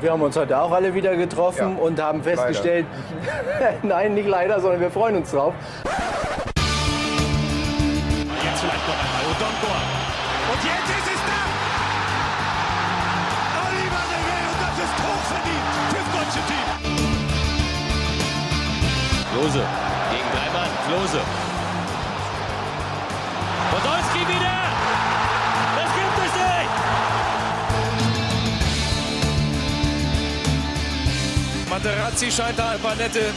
Wir haben uns heute auch alle wieder getroffen Ja, und haben festgestellt, nein, nicht leider, sondern wir freuen uns drauf. Jetzt vielleicht noch einmal Odonkor. Und jetzt ist es da! Oliver René und das ist hochverdient fürs deutsche Team. Klose Materazzi scheint da ein paar nette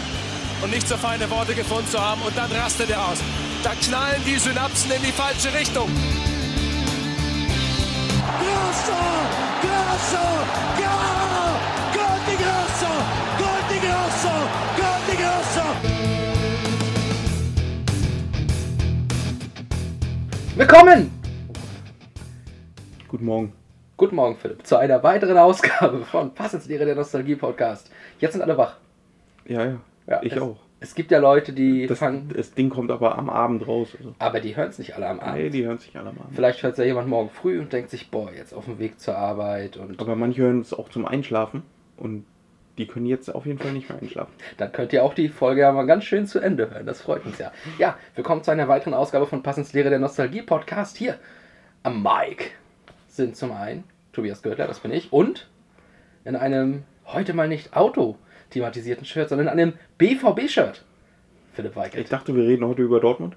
und nicht so feine Worte gefunden zu haben und dann rastet er aus. Da knallen die Synapsen in die falsche Richtung. Grosso! Grosso! Ja! Gol di Grosso! Gol di Grosso! Gol di Grosso! Willkommen! Guten Morgen. Guten Morgen, Philipp, zu einer weiteren Ausgabe von Passenslehre der Nostalgie Podcast. Jetzt sind alle wach. Ja, ja. Ja, ich es, auch. Es gibt ja Leute, die Das, fangen, das Ding kommt aber am Abend raus. Also. aber die hören es nicht alle am Abend. Nee, die hören sich alle am Abend. Vielleicht hört es ja jemand morgen früh und denkt sich, boah, jetzt auf dem Weg zur Arbeit und Aber manche hören es auch zum Einschlafen und die können jetzt auf jeden Fall nicht mehr einschlafen. dann könnt ihr auch die Folge ja mal ganz schön zu Ende hören. Das freut uns ja. Ja, willkommen zu einer weiteren Ausgabe von Passenslehre der Nostalgie Podcast. Hier am Mike sind zum einen Tobias Görtler, das bin ich, und in einem heute mal nicht Auto thematisierten Shirt, sondern in einem BVB-Shirt. Philipp Ich Weigelt. dachte, wir reden heute über Dortmund.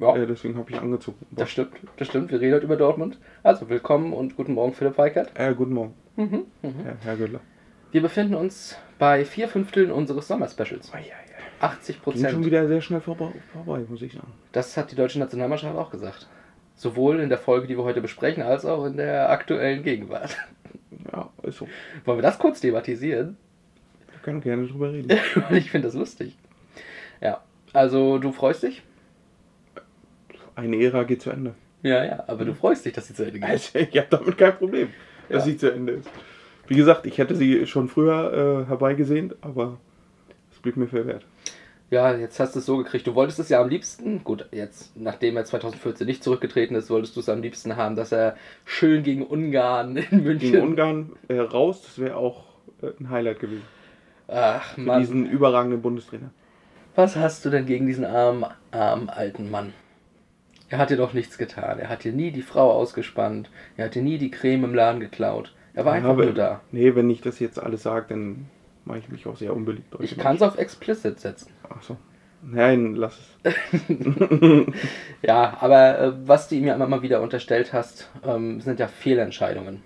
Ja, Äh, deswegen habe ich angezogen. das stimmt, das stimmt. Wir reden heute über Dortmund. Also willkommen und guten Morgen, Philipp Weigert. Äh, guten Morgen. Mhm, Herr, Herr Göttler. Wir befinden uns bei vier Fünfteln unseres Sommerspecials. 80 Ging schon Prozent. wieder sehr schnell vorbei, vorbei, muss ich sagen. Das hat die deutsche Nationalmannschaft auch gesagt. Sowohl in der Folge, die wir heute besprechen, als auch in der aktuellen Gegenwart. Ja, ist so. Wollen wir das kurz thematisieren? Wir können gerne drüber reden. ich finde das lustig. Ja, also du freust dich? Eine Ära geht zu Ende. Ja, ja, aber du freust dich, dass sie zu Ende geht. Also, ich habe damit kein Problem, dass Ja. sie zu Ende ist. Wie gesagt, ich hätte sie schon früher äh, herbeigesehnt, aber es blieb mir verwehrt. Ja, jetzt hast du es so gekriegt. Du wolltest es ja am liebsten, gut, jetzt, nachdem er 2014 nicht zurückgetreten ist, wolltest du es am liebsten haben, dass er schön gegen Ungarn in München. Gegen Ungarn äh, raus, das wäre auch äh, ein Highlight gewesen. Ach, Für Mann. diesen überragenden Bundestrainer. Was hast du denn gegen diesen armen, armen alten Mann? Er hat dir doch nichts getan. Er hat dir nie die Frau ausgespannt. Er hat dir nie die Creme im Laden geklaut. Er war einfach aber, nur da. Nee, wenn ich das jetzt alles sage, dann mache ich mich auch sehr unbeliebt. Ich kann es auf explicit setzen. Ach so. Nein, lass es. Ja, aber äh, was du ihm ja immer mal wieder unterstellt hast, ähm, sind ja Fehlentscheidungen.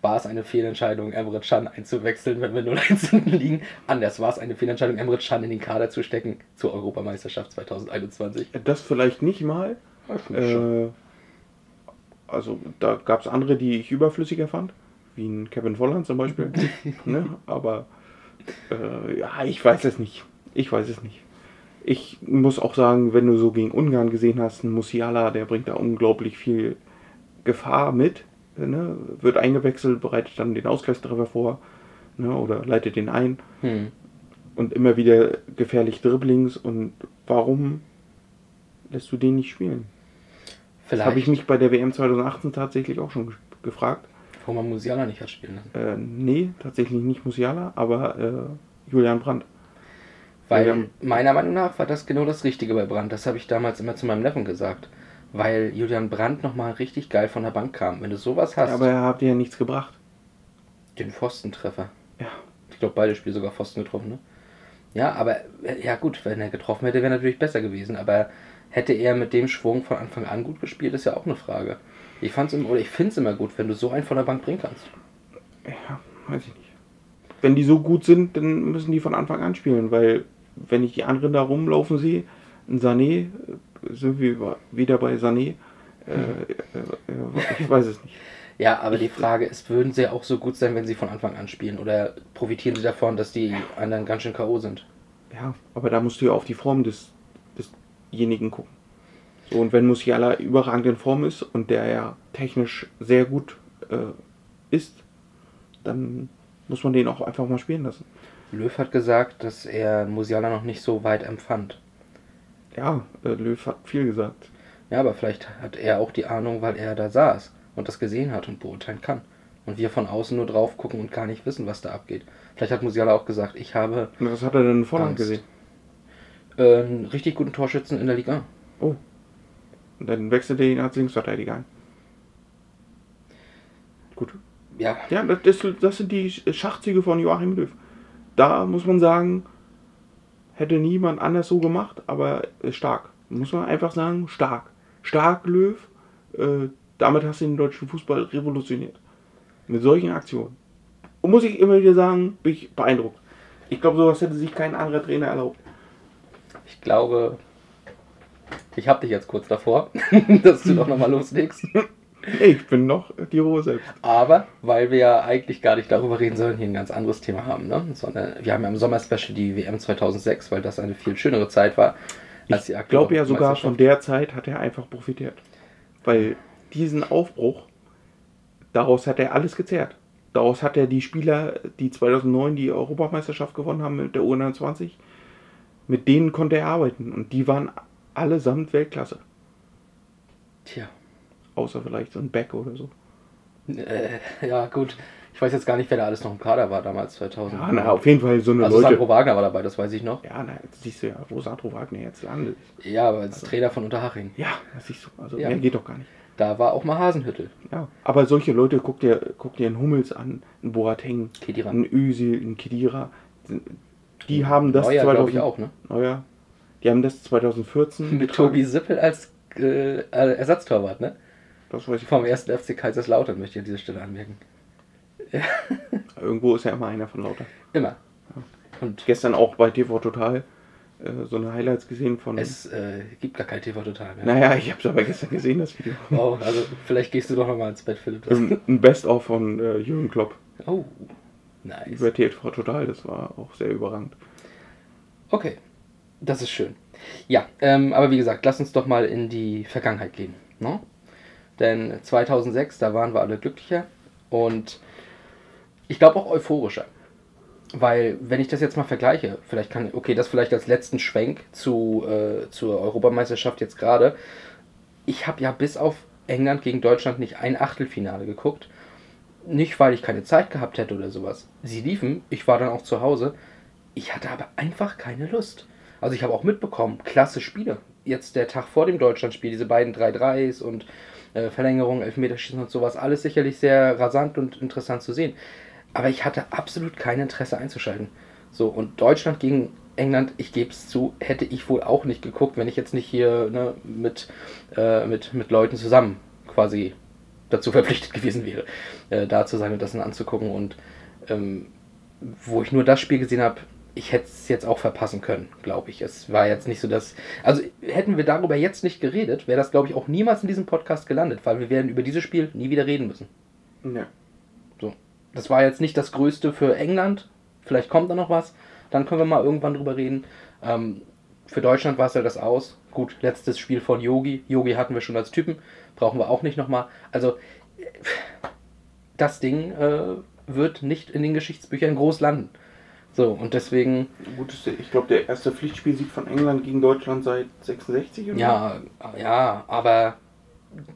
War es eine Fehlentscheidung, Emre Can einzuwechseln, wenn wir 0-1 hinten liegen? Anders war es eine Fehlentscheidung, Emre Can in den Kader zu stecken zur Europameisterschaft 2021. Das vielleicht nicht mal. Äh, also da gab es andere, die ich überflüssiger fand. Wie ein Kevin Volland zum Beispiel. ne? Aber äh, ja, ich weiß es nicht. Ich weiß es nicht. Ich muss auch sagen, wenn du so gegen Ungarn gesehen hast, ein Musiala, der bringt da unglaublich viel Gefahr mit. Ne? Wird eingewechselt, bereitet dann den Ausgleichstreffer vor ne? oder leitet den ein. Hm. Und immer wieder gefährlich Dribblings. Und warum lässt du den nicht spielen? Das Vielleicht, habe ich mich bei der WM 2018 tatsächlich auch schon ge- gefragt. Warum man Musiala nicht hat spielen lassen. Äh, nee, tatsächlich nicht Musiala, aber äh, Julian Brandt. Weil haben- meiner Meinung nach war das genau das Richtige bei Brandt. Das habe ich damals immer zu meinem Neffen gesagt. Weil Julian Brandt nochmal richtig geil von der Bank kam. Wenn du sowas hast, Aber er hat ja nichts gebracht. den Pfostentreffer. Ja. Ich glaube, beide Spiele sogar Pfosten getroffen, ne? Ja, aber äh, ja gut, wenn er getroffen hätte, wäre natürlich besser gewesen. Aber hätte er mit dem Schwung von Anfang an gut gespielt, ist ja auch eine Frage. Ich fand's immer, oder ich finde es immer gut, wenn du so einen von der Bank bringen kannst. Ja, weiß ich nicht. Wenn die so gut sind, dann müssen die von Anfang an spielen, weil wenn ich die anderen da rumlaufen sehe, ein Sané, äh, sind wir wieder bei Sané, äh, äh, ich weiß es nicht. Ja, aber die Frage ist, würden sie auch so gut sein, wenn sie von Anfang an spielen? Oder profitieren sie davon, dass die anderen ganz schön K.O. sind? Ja, aber da musst du ja auf die Form des, desjenigen gucken. So, und wenn Musiala überragend in Form ist und der ja technisch sehr gut äh, ist, dann muss man den auch einfach mal spielen lassen. Löw hat gesagt, dass er Musiala noch nicht so weit empfand. Ja, äh, Löw hat viel gesagt. Ja, aber vielleicht hat er auch die Ahnung, weil er da saß und das gesehen hat und beurteilen kann. Und wir von außen nur drauf gucken und gar nicht wissen, was da abgeht. Vielleicht hat Musiala auch gesagt, ich habe was hat er denn Angst. gesehen? äh, einen richtig guten Torschützen in der Liga. Oh. Und dann wechselt er ihn als Linksverteidiger ein. Gut. Ja, Ja, das, das, sind die Schachzüge von Joachim Löw. Da muss man sagen, hätte niemand anders so gemacht, aber äh, stark. Muss man einfach sagen, stark. Stark Löw. Äh, damit hast du den deutschen Fußball revolutioniert. Mit solchen Aktionen. Und muss ich immer wieder sagen, bin ich beeindruckt. Ich glaube, sowas hätte sich kein anderer Trainer erlaubt. ich glaube, ich habe dich jetzt kurz davor, dass du doch nochmal loslegst. Ich bin noch die Ruhe selbst. Aber weil wir ja eigentlich gar nicht darüber reden, sondern hier ein ganz anderes Thema haben, ne? sondern wir haben ja im Sommer-Special die WM 2006, weil das eine viel schönere Zeit war. Als die Ich glaube ja sogar von der Zeit hat er einfach profitiert. Weil diesen Aufbruch, daraus hat er alles gezehrt. Daraus hat er die Spieler, die 2009 die Europameisterschaft gewonnen haben mit der U21, mit denen konnte er arbeiten. Und die waren allesamt Weltklasse. Tja, Außer vielleicht so ein Beck oder so. äh, ja gut. Ich weiß jetzt gar nicht, wer da alles noch im Kader war damals, 2000. Ja, na, auf jeden Fall so eine also Leute. Sandro Wagner war dabei, das weiß ich noch. Ja, na, jetzt siehst du ja, wo Sandro Wagner jetzt landet. Ja, aber als Trainer von Unterhaching. Ja, das siehst du. Also Ja. mehr geht doch gar nicht. Da war auch mal Hasenhüttel. Ja, aber solche Leute, guck dir, guck dir einen Hummels an, einen Boateng, Kedira. einen Özil, einen Kedira. Die haben das Neuer, glaube ich, auch, ne? Neuer. Die haben das 2014 Mit getragen. Tobi Sippel als äh, äh, Ersatztorwart, ne? Das weiß ich Vom ersten FC Kaiserslautern möchte ich an dieser Stelle anmerken. Irgendwo ist ja immer einer von lauter. Immer. Und Gestern auch bei TV Total äh, so eine Highlights gesehen von. es äh, gibt gar kein TV total mehr. naja, ich habe es aber gestern gesehen, das Video. Oh, also vielleicht gehst du doch nochmal ins Bett, Philipp. Ein ein Best-of von äh, Jürgen Klopp Oh, nice. über TV Total. Das war auch sehr überragend. Okay, das ist schön. Ja, ähm, aber wie gesagt, lass uns doch mal in die Vergangenheit gehen. Ne? Denn 2006, da waren wir alle glücklicher und ich glaube auch euphorischer. Weil, wenn ich das jetzt mal vergleiche, vielleicht kann, okay, das vielleicht als letzten Schwenk zu, äh, zur Europameisterschaft jetzt gerade. Ich habe ja bis auf England gegen Deutschland nicht ein Achtelfinale geguckt. Nicht, weil ich keine Zeit gehabt hätte oder sowas. Sie liefen, ich war dann auch zu Hause. Ich hatte aber einfach keine Lust. Also ich habe auch mitbekommen, klasse Spiele. Jetzt der Tag vor dem Deutschlandspiel, diese beiden 3-3s und äh, Verlängerung, Elfmeterschießen und sowas, alles sicherlich sehr rasant und interessant zu sehen. Aber ich hatte absolut kein Interesse einzuschalten. So, und Deutschland gegen England, ich gebe es zu, hätte ich wohl auch nicht geguckt, wenn ich jetzt nicht hier ne, mit, äh, mit, mit Leuten zusammen quasi dazu verpflichtet gewesen wäre, äh, da zu sein und das dann anzugucken. Und ähm, wo ich nur das Spiel gesehen habe, ich hätte es jetzt auch verpassen können, glaube ich. Es war jetzt nicht so, dass. Also hätten wir darüber jetzt nicht geredet, wäre das, glaube ich, auch niemals in diesem Podcast gelandet, weil wir werden über dieses Spiel nie wieder reden müssen. Ja. So. Das war jetzt nicht das Größte für England. Vielleicht kommt da noch was. Dann können wir mal irgendwann drüber reden. Ähm, für Deutschland war es halt das aus. Gut, letztes Spiel von Yogi. Yogi hatten wir schon als Typen. Brauchen wir auch nicht nochmal. Also, äh, das Ding äh, wird nicht in den Geschichtsbüchern groß landen. So, und deswegen, Gut, ich glaube, der erste Pflichtspielsieg von England gegen Deutschland seit 66 oder ja, ja, aber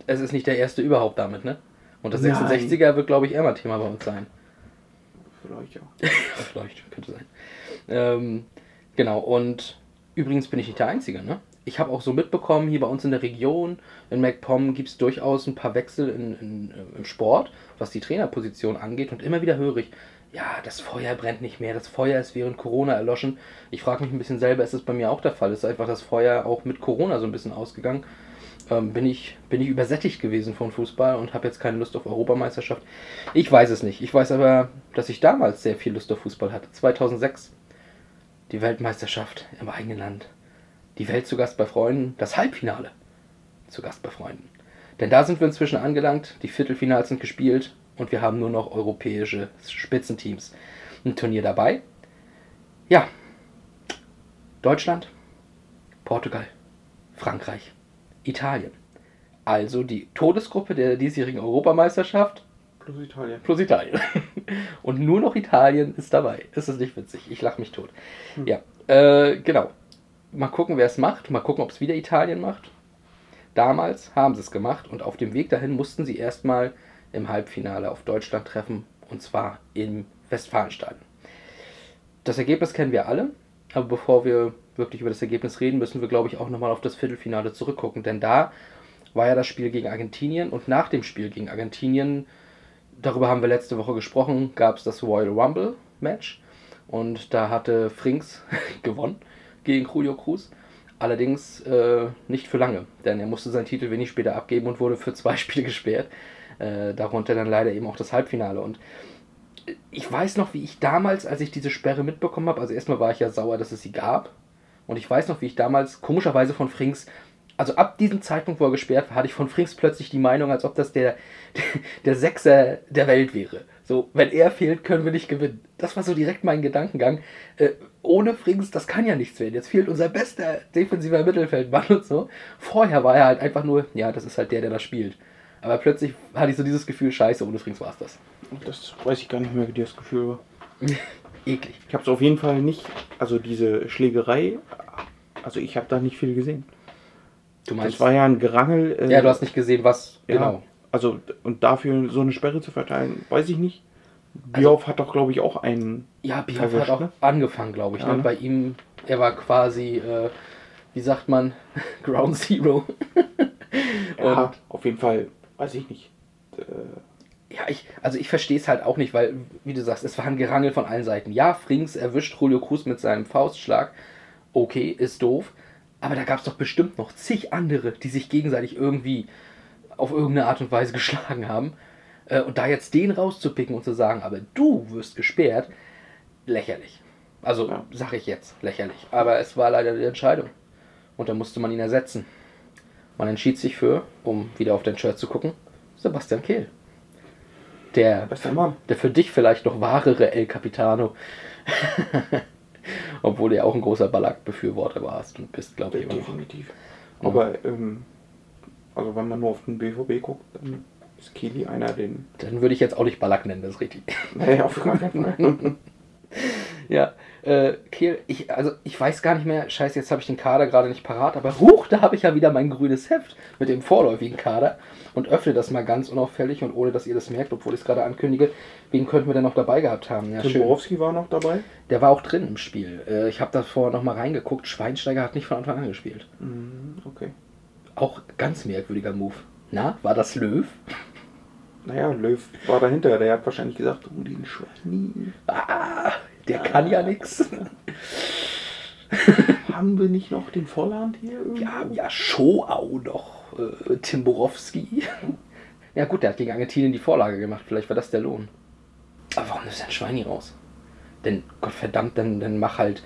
es ist nicht der erste überhaupt damit, ne? Und das Nein. 66er wird, glaube ich, eher mal Thema bei uns sein. Vielleicht ja. Vielleicht, könnte sein. Ähm, genau, und übrigens bin ich nicht der Einzige, ne? Ich habe auch so mitbekommen, hier bei uns in der Region, in MacPom gibt es durchaus ein paar Wechsel in, in, äh, im Sport, was die Trainerposition angeht. Und immer wieder höre ich, ja, das Feuer brennt nicht mehr, das Feuer ist während Corona erloschen. Ich frage mich ein bisschen selber, ist es bei mir auch der Fall? Ist einfach das Feuer auch mit Corona so ein bisschen ausgegangen? Ähm, bin, ich, bin ich übersättigt gewesen von Fußball und habe jetzt keine Lust auf Europameisterschaft? Ich weiß es nicht. Ich weiß aber, dass ich damals sehr viel Lust auf Fußball hatte. 2006 die Weltmeisterschaft im eigenen Land. Die Welt zu Gast bei Freunden. Das Halbfinale zu Gast bei Freunden. Denn da sind wir inzwischen angelangt. Die Viertelfinals sind gespielt und wir haben nur noch europäische Spitzenteams im Turnier dabei. Ja, Deutschland, Portugal, Frankreich, Italien. Also die Todesgruppe der diesjährigen Europameisterschaft Plus Italien. plus Italien. Und nur noch Italien ist dabei. Ist das nicht witzig? Ich lache mich tot. Ja, äh, genau. Mal gucken, wer es macht. Mal gucken, ob es wieder Italien macht. Damals haben sie es gemacht und auf dem Weg dahin mussten sie erstmal im Halbfinale auf Deutschland treffen und zwar im Westfalenstadion. Das Ergebnis kennen wir alle, aber bevor wir wirklich über das Ergebnis reden, müssen wir, glaube ich, auch nochmal auf das Viertelfinale zurückgucken, denn da war ja das Spiel gegen Argentinien und nach dem Spiel gegen Argentinien, darüber haben wir letzte Woche gesprochen, gab es das Royal Rumble Match und da hatte Frings gewonnen gegen Julio Cruz. Allerdings äh, nicht für lange, denn er musste seinen Titel wenig später abgeben und wurde für zwei Spiele gesperrt. Äh, darunter dann leider eben auch das Halbfinale. Und ich weiß noch, wie ich damals, als ich diese Sperre mitbekommen habe, also erstmal war ich ja sauer, dass es sie gab. Und ich weiß noch, wie ich damals komischerweise von Frings, also ab diesem Zeitpunkt, wo er gesperrt war, hatte ich von Frings plötzlich die Meinung, als ob das der, der, Sechser der Welt wäre. So, wenn er fehlt, können wir nicht gewinnen. Das war so direkt mein Gedankengang. Äh, ohne Frings, das kann ja nichts werden. Jetzt fehlt unser bester defensiver Mittelfeldmann und so. Vorher war er halt einfach nur, ja, das ist halt der, der das spielt. Aber plötzlich hatte ich so dieses Gefühl, scheiße, ohne Frings war es das. Das weiß ich gar nicht mehr, wie das Gefühl war. Eklig. Ich habe es auf jeden Fall nicht, also diese Schlägerei, also ich habe da nicht viel gesehen. Du meinst, Das war ja ein Gerangel. äh, ja, du hast nicht gesehen, was, ja, genau. Also, und dafür so eine Sperre zu verteilen, weiß ich nicht. Bioff hat doch, glaube ich, auch einen. Ja, Bioff hat auch ne? angefangen, glaube ich. Ja, ne? ne? Bei ihm, er war quasi, äh, wie sagt man, Ground Zero. Ja, Und- auf jeden Fall, weiß ich nicht. Äh, Ja, ich, also ich verstehe es halt auch nicht, weil, wie du sagst, es war ein Gerangel von allen Seiten. Ja, Frings erwischt Julio Cruz mit seinem Faustschlag. Okay, ist doof. Aber da gab es doch bestimmt noch zig andere, die sich gegenseitig irgendwie auf irgendeine Art und Weise geschlagen haben. Äh, Und da jetzt den rauszupicken und zu sagen, aber du wirst gesperrt, lächerlich. Also, Ja. sag ich jetzt, lächerlich. Aber es war leider die Entscheidung. Und da musste man ihn ersetzen. Man entschied sich für, um wieder auf dein Shirt zu gucken, Sebastian Kehl. Der, der für dich vielleicht noch wahrere El Capitano. Obwohl du ja auch ein großer Ballack-Befürworter warst und bist, glaube ich, immer noch. Definitiv. Aber, ähm, also wenn man nur auf den BVB guckt, dann ist Kili einer, den. Dann würde ich jetzt auch nicht Ballack nennen, das ist richtig. Naja, auf gar keinen Fall. Ja, äh, Kehl, ich, also ich weiß gar nicht mehr, scheiße, jetzt habe ich den Kader gerade nicht parat, aber huch, da habe ich ja wieder mein grünes Heft mit dem vorläufigen Kader und öffne das mal ganz unauffällig und ohne, dass ihr das merkt, obwohl ich es gerade ankündige, wen könnten wir denn noch dabei gehabt haben? Ja. Borowski war noch dabei. Der war auch drin im Spiel. Äh, ich habe davor nochmal reingeguckt, Schweinsteiger hat nicht von Anfang an gespielt. Mhm, Okay. Auch ganz merkwürdiger Move. Na, war das Löw? Naja, Löw war dahinter. Der hat wahrscheinlich gesagt, oh, den Schweini. Ah, der kann ja nix. Haben wir nicht noch den Volland hier irgendwo? Wir haben ja Schoau noch, äh, Tim Borowski. Ja gut, der hat gegen Argentinien die Vorlage gemacht, vielleicht war das der Lohn. Aber warum ist denn Schweini raus? Denn Gottverdammt, dann, dann mach halt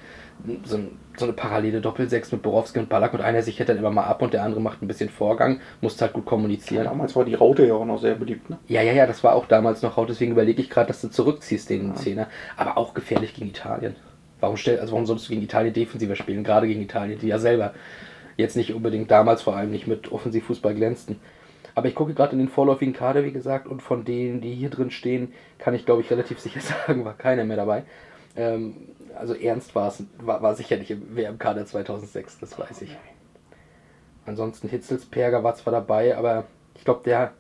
so, ein, so eine parallele Doppelsechs mit Borowski und Ballack und einer sichert dann immer mal ab und der andere macht ein bisschen Vorgang, muss halt gut kommunizieren. Damals war die Raute ja auch noch sehr beliebt, ne? Ja, ja, ja, das war auch damals noch Haut, deswegen überlege ich gerade, dass du zurückziehst, den Zehner. Aber auch gefährlich gegen Italien. Warum, stell, also warum solltest du gegen Italien defensiver spielen? Gerade gegen Italien, die ja selber jetzt nicht unbedingt damals vor allem nicht mit Offensivfußball glänzten. Aber ich gucke gerade in den vorläufigen Kader, wie gesagt, und von denen, die hier drin stehen, kann ich glaube ich relativ sicher sagen, war keiner mehr dabei. Ähm, also Ernst war es, war, war sicher nicht im WM-Kader 2006, das weiß ich. Ansonsten Hitzelsperger war zwar dabei, aber ich glaube, der,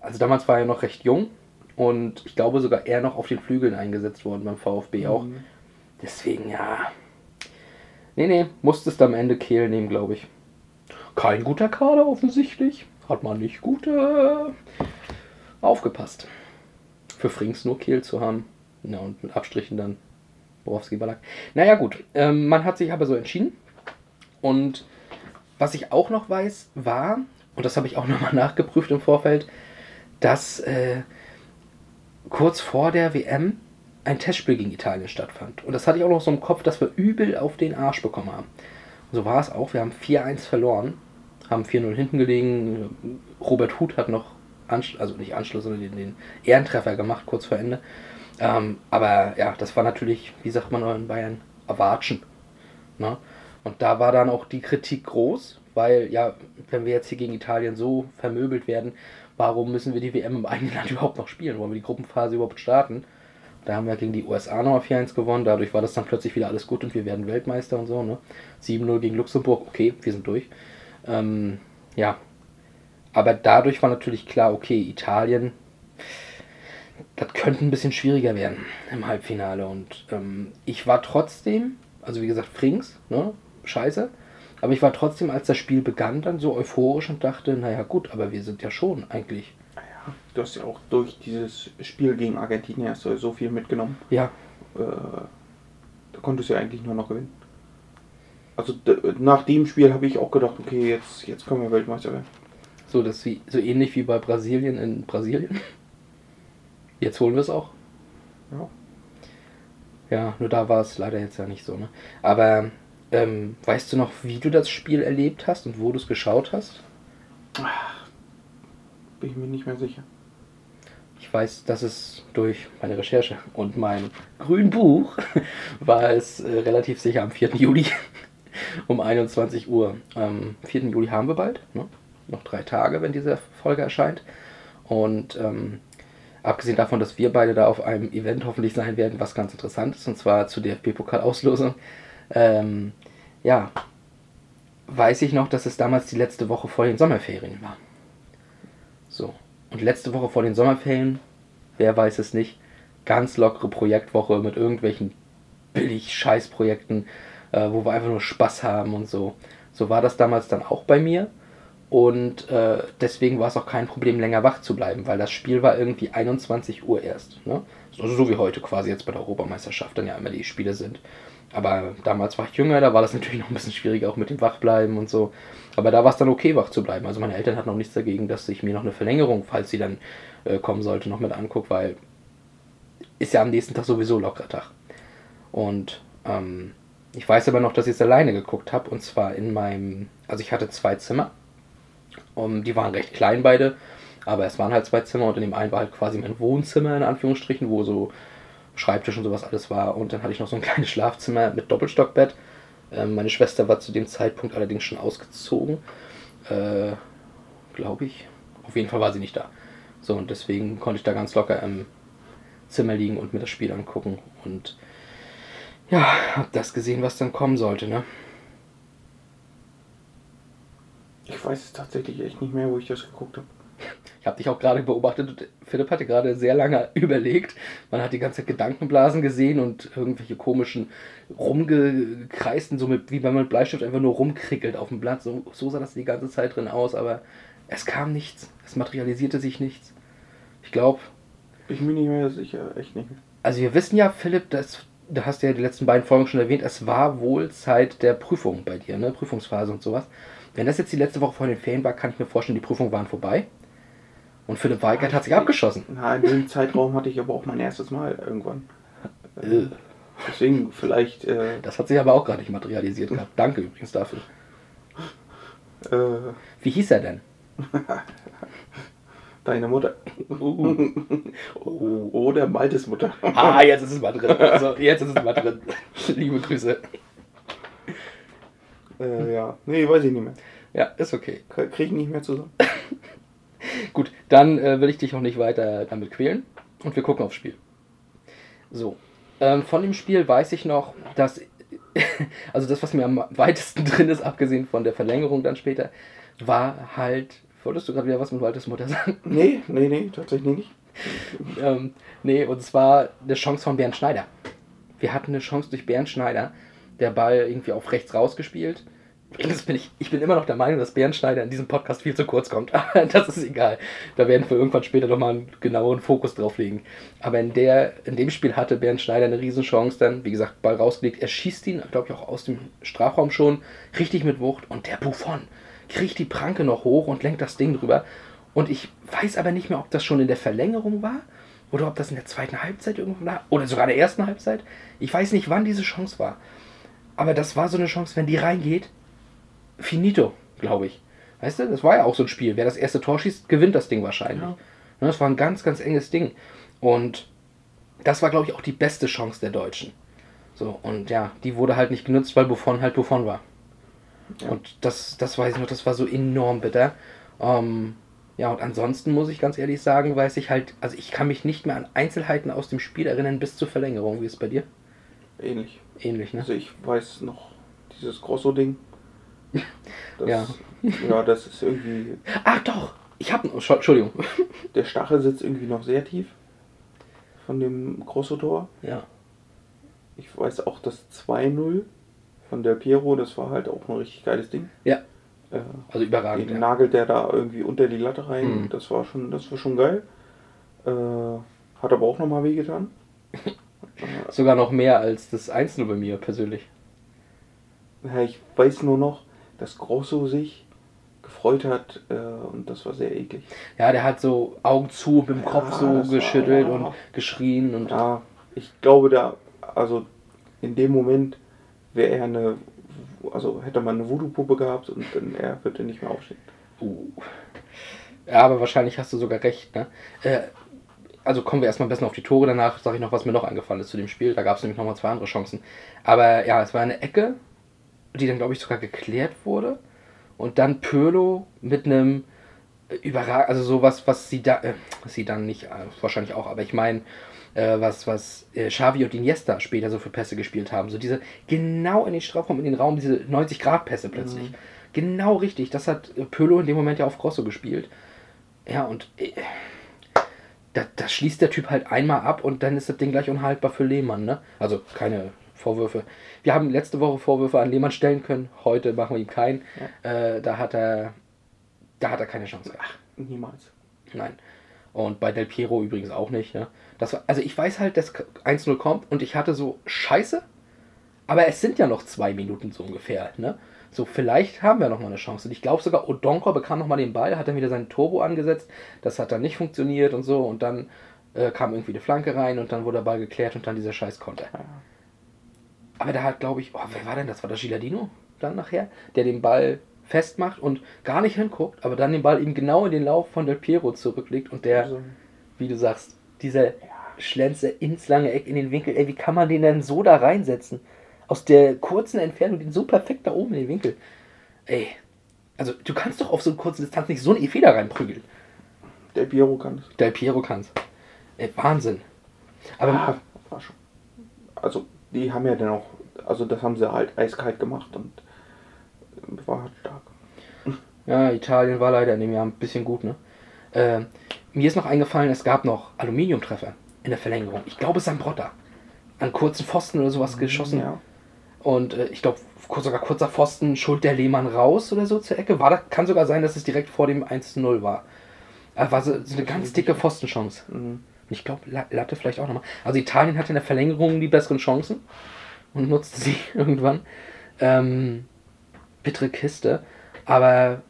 also damals war er noch recht jung und ich glaube sogar eher noch auf den Flügeln eingesetzt worden beim VfB auch. Deswegen, ja. Nee, nee, musstest am Ende Kehl nehmen, glaube ich. Kein guter Kader offensichtlich. Hat man nicht gut äh, aufgepasst. Für Frings nur Kehl zu haben. Na, und mit Abstrichen dann Borowski Ballack. Naja, gut. Ähm, man hat sich aber so entschieden. Und was ich auch noch weiß, war, und das habe ich auch nochmal nachgeprüft im Vorfeld, dass äh, kurz vor der WM ein Testspiel gegen Italien stattfand. Und das hatte ich auch noch so im Kopf, dass wir übel auf den Arsch bekommen haben. Und so war es auch. Wir haben 4-1 verloren, haben 4-0 hinten gelegen. Robert Huth hat noch, Ansch also nicht Anschluss, sondern den, den Ehrentreffer gemacht, kurz vor Ende. Ähm, aber ja, das war natürlich, wie sagt man in Bayern, erwatschen. Ne? Und da war dann auch die Kritik groß, weil ja, wenn wir jetzt hier gegen Italien so vermöbelt werden, warum müssen wir die WM im eigenen Land überhaupt noch spielen? Wollen wir die Gruppenphase überhaupt starten? Da haben wir gegen die USA nochmal 4-1 gewonnen, dadurch war das dann plötzlich wieder alles gut und wir werden Weltmeister und so. Ne? 7-0 gegen Luxemburg, okay, wir sind durch. Ähm, ja, aber dadurch war natürlich klar, okay, Italien das könnte ein bisschen schwieriger werden im Halbfinale. Und ähm, ich war trotzdem, also wie gesagt, Frings, ne? Scheiße. Aber ich war trotzdem, als das Spiel begann, dann so euphorisch und dachte, naja gut, aber wir sind ja schon eigentlich. Ja, du hast ja auch durch dieses Spiel gegen Argentinien hast du so viel mitgenommen. Ja, Äh, da konntest du ja eigentlich nur noch gewinnen. Also nach dem Spiel habe ich auch gedacht, okay, jetzt, jetzt können wir Weltmeister werden. so, das wie, so ähnlich wie bei Brasilien in Brasilien. Jetzt holen wir es auch. Ja. Ja, nur da war es leider jetzt ja nicht so. Ne? Aber ähm, weißt du noch, wie du das Spiel erlebt hast und wo du es geschaut hast? Bin ich mir nicht mehr sicher. Ich weiß, dass es durch meine Recherche und mein grünen Buch war es äh, relativ sicher am 4. Juli um 21 Uhr. Am 4. Juli haben wir bald, ne? noch drei Tage, wenn diese Folge erscheint. Und ähm, abgesehen davon, dass wir beide da auf einem Event hoffentlich sein werden, was ganz interessant ist, und zwar zur DFB-Pokal-Auslosung, ähm, ja, weiß ich noch, dass es damals die letzte Woche vor den Sommerferien war. So. Und letzte Woche vor den Sommerferien, wer weiß es nicht, ganz lockere Projektwoche mit irgendwelchen billig Scheißprojekten, äh, wo wir einfach nur Spaß haben und so. So war das damals dann auch bei mir. Und äh, deswegen war es auch kein Problem, länger wach zu bleiben, weil das Spiel war irgendwie 21 Uhr erst. Ne? Also so wie heute quasi jetzt bei der Europameisterschaft dann ja immer die Spiele sind. Aber damals war ich jünger, da war das natürlich noch ein bisschen schwieriger, auch mit dem Wachbleiben und so. Aber da war es dann okay, wach zu bleiben. Also meine Eltern hatten noch nichts dagegen, dass ich mir noch eine Verlängerung, falls sie dann äh, kommen sollte, noch mit angucke, weil ist ja am nächsten Tag sowieso lockerer Tag. Und ähm, ich weiß aber noch, dass ich es alleine geguckt habe. Und zwar in meinem, also ich hatte zwei Zimmer. Um, die waren recht klein beide, aber es waren halt zwei Zimmer und in dem einen war halt quasi mein Wohnzimmer in Anführungsstrichen, wo so Schreibtisch und sowas alles war. Und dann hatte ich noch so ein kleines Schlafzimmer mit Doppelstockbett. Ähm, meine Schwester war zu dem Zeitpunkt allerdings schon ausgezogen. Äh, Glaube ich. Auf jeden Fall war sie nicht da. So, und deswegen konnte ich da ganz locker im Zimmer liegen und mir das Spiel angucken. Und ja, hab das gesehen, was dann kommen sollte, ne? Ich weiß es tatsächlich echt nicht mehr, wo ich das geguckt habe. Ich habe dich auch gerade beobachtet Philipp hatte gerade sehr lange überlegt. Man hat die ganze Zeit Gedankenblasen gesehen und irgendwelche komischen rumgekreisten, so mit, wie wenn man mit Bleistift einfach nur rumkrickelt auf dem Blatt. So, so sah das die ganze Zeit drin aus, aber es kam nichts. Es materialisierte sich nichts. Ich glaube, Bin ich mir nicht mehr sicher, echt nicht mehr. also wir wissen ja, Philipp, das, du hast ja die letzten beiden Folgen schon erwähnt, es war wohl Zeit der Prüfung bei dir, ne? Prüfungsphase und sowas. Wenn das jetzt die letzte Woche vor den Ferien war, kann ich mir vorstellen, die Prüfungen waren vorbei. Und Philipp Weigert hat sich abgeschossen. Na, in dem Zeitraum hatte ich aber auch mein erstes Mal irgendwann. Äh. Deswegen vielleicht äh, Das hat sich aber auch gerade nicht materialisiert gehabt. Danke übrigens dafür. äh, Wie hieß er denn? deine Mutter. Oh. Oder Maltes Mutter. Ah, jetzt ist es mal drin. Also, jetzt ist es mal drin. Liebe Grüße. Äh, ja, nee, weiß ich nicht mehr. Ja, ist okay. Krieg ich nicht mehr zusammen. Gut, dann äh, will ich dich auch nicht weiter damit quälen und wir gucken aufs Spiel. So, ähm, von dem Spiel weiß ich noch, dass, also das, was mir am weitesten drin ist, abgesehen von der Verlängerung dann später, war halt, wolltest du gerade wieder was mit Walters Mutter sagen? Nee, nee, nee, tatsächlich nicht. ähm, nee, und zwar eine Chance von Bernd Schneider. Wir hatten eine Chance durch Bernd Schneider, der Ball irgendwie auf rechts rausgespielt. Übrigens bin ich, ich bin immer noch der Meinung, dass Bernd Schneider in diesem Podcast viel zu kurz kommt. Das ist egal. Da werden wir irgendwann später nochmal einen genaueren Fokus drauf legen. Aber in, der, in dem Spiel hatte Bernd Schneider eine Riesenchance dann. Wie gesagt, Ball rausgelegt. Er schießt ihn, glaube ich, auch aus dem Strafraum schon. Richtig mit Wucht. Und der Buffon kriegt die Pranke noch hoch und lenkt das Ding drüber. Und ich weiß aber nicht mehr, ob das schon in der Verlängerung war oder ob das in der zweiten Halbzeit irgendwo war oder sogar in der ersten Halbzeit. Ich weiß nicht, wann diese Chance war. Aber das war so eine Chance, wenn die reingeht, finito, glaube ich. Weißt du, das war ja auch so ein Spiel. Wer das erste Tor schießt, gewinnt das Ding wahrscheinlich. Ja. Ne, Das war ein ganz, ganz enges Ding. Und das war, glaube ich, auch die beste Chance der Deutschen. So, und ja, die wurde halt nicht genutzt, weil Buffon halt Buffon war. Ja. Und das, das weiß ich noch, das war so enorm bitter. Ähm, ja, und ansonsten muss ich ganz ehrlich sagen, weiß ich halt, also ich kann mich nicht mehr an Einzelheiten aus dem Spiel erinnern bis zur Verlängerung. Wie ist es bei dir? Ähnlich. Ähnlich, ne? Also ich weiß noch dieses Grosso-Ding. Ja. ja. das ist irgendwie. Ach doch! Ich habe, Entschuldigung. Der Stachel sitzt irgendwie noch sehr tief von dem Grosso-Tor. Ja. Ich weiß auch das 2-0 von der Piero, das war halt auch ein richtig geiles Ding. Ja. Äh, Also überragend. den Ja. nagelt der da irgendwie unter die Latte rein. Mhm. Das war schon, das war schon geil. Äh, hat aber auch nochmal wehgetan. Sogar noch mehr als das 1 bei mir persönlich. Ja, ich weiß nur noch, dass Grosso sich gefreut hat äh, und das war sehr eklig. Ja, der hat so Augen zu mit dem Ja, Kopf so das war- geschüttelt und geschrien und Ja, ich glaube da, also in dem Moment wäre er eine, also hätte man eine Voodoo-Puppe gehabt und dann er würde nicht mehr aufstehen. Uh. Ja, aber wahrscheinlich hast du sogar recht, ne? Äh, also kommen wir erstmal am besten auf die Tore, danach sage ich noch, was mir noch eingefallen ist zu dem Spiel. Da gab es nämlich nochmal zwei andere Chancen. Aber ja, es war eine Ecke, die dann, glaube ich, sogar geklärt wurde. Und dann Pirlo mit einem überragend, also sowas, was sie da, äh, sie dann nicht, äh, wahrscheinlich auch, aber ich meine, äh, was, was äh, Xavi und Iniesta später so für Pässe gespielt haben. So diese genau in den Strafraum, in den Raum, diese 90-Grad-Pässe plötzlich. Genau richtig. Das hat äh, Pirlo in dem Moment ja auf Grosso gespielt. Ja, und äh, da, da schließt der Typ halt einmal ab und dann ist das Ding gleich unhaltbar für Lehmann, ne? Also keine Vorwürfe. Wir haben letzte Woche Vorwürfe an Lehmann stellen können, heute machen wir ihm keinen. Äh, da hat er da hat er keine Chance. Ach, Niemals. Nein. Und bei Del Piero übrigens auch nicht. Ne? Das war, also ich weiß halt, dass 1-0 kommt und ich hatte so Scheiße, aber es sind ja noch zwei Minuten so ungefähr. Ne? So, vielleicht haben wir noch mal eine Chance. Und ich glaube sogar, Odonko bekam noch mal den Ball, hat dann wieder seinen Turbo angesetzt. Das hat dann nicht funktioniert und so. Und dann äh, kam irgendwie eine Flanke rein und dann wurde der Ball geklärt und dann dieser scheiß Konter. Aber da hat, glaube ich, oh, wer war denn das? War das Gilardino dann nachher? Der den Ball festmacht und gar nicht hinguckt, aber dann den Ball eben genau in den Lauf von Del Piero zurücklegt und der, Also, wie du sagst, dieser Schlenze ins lange Eck in den Winkel, ey, wie kann man den denn so da reinsetzen? Aus der kurzen Entfernung, den so perfekt da oben in den Winkel. Ey, also du kannst doch auf so einer kurzen Distanz nicht so eine Feder reinprügeln. der Piero kann es. Del Piero kann's. Ey, Wahnsinn. Aber Ah, war schon. Also, die haben ja dann auch, also das haben sie halt eiskalt gemacht und äh, war halt stark. Ja, Italien war leider in dem Jahr ein bisschen gut, ne? Ähm, mir ist noch eingefallen, es gab noch Aluminiumtreffer in der Verlängerung. Ich glaube, Sambrotta. An kurzen Pfosten oder sowas geschossen. Ja. Und äh, ich glaube, kurz, sogar kurzer Pfosten, schult der Lehmann raus oder so zur Ecke. War kann sogar sein, dass es direkt vor dem 1-0 war. Äh, war so, so eine ganz dicke Pfostenchance. Mhm. Ich glaube, Latte vielleicht auch nochmal. Also Italien hatte in der Verlängerung die besseren Chancen und nutzte sie irgendwann. Ähm, bittere Kiste, aber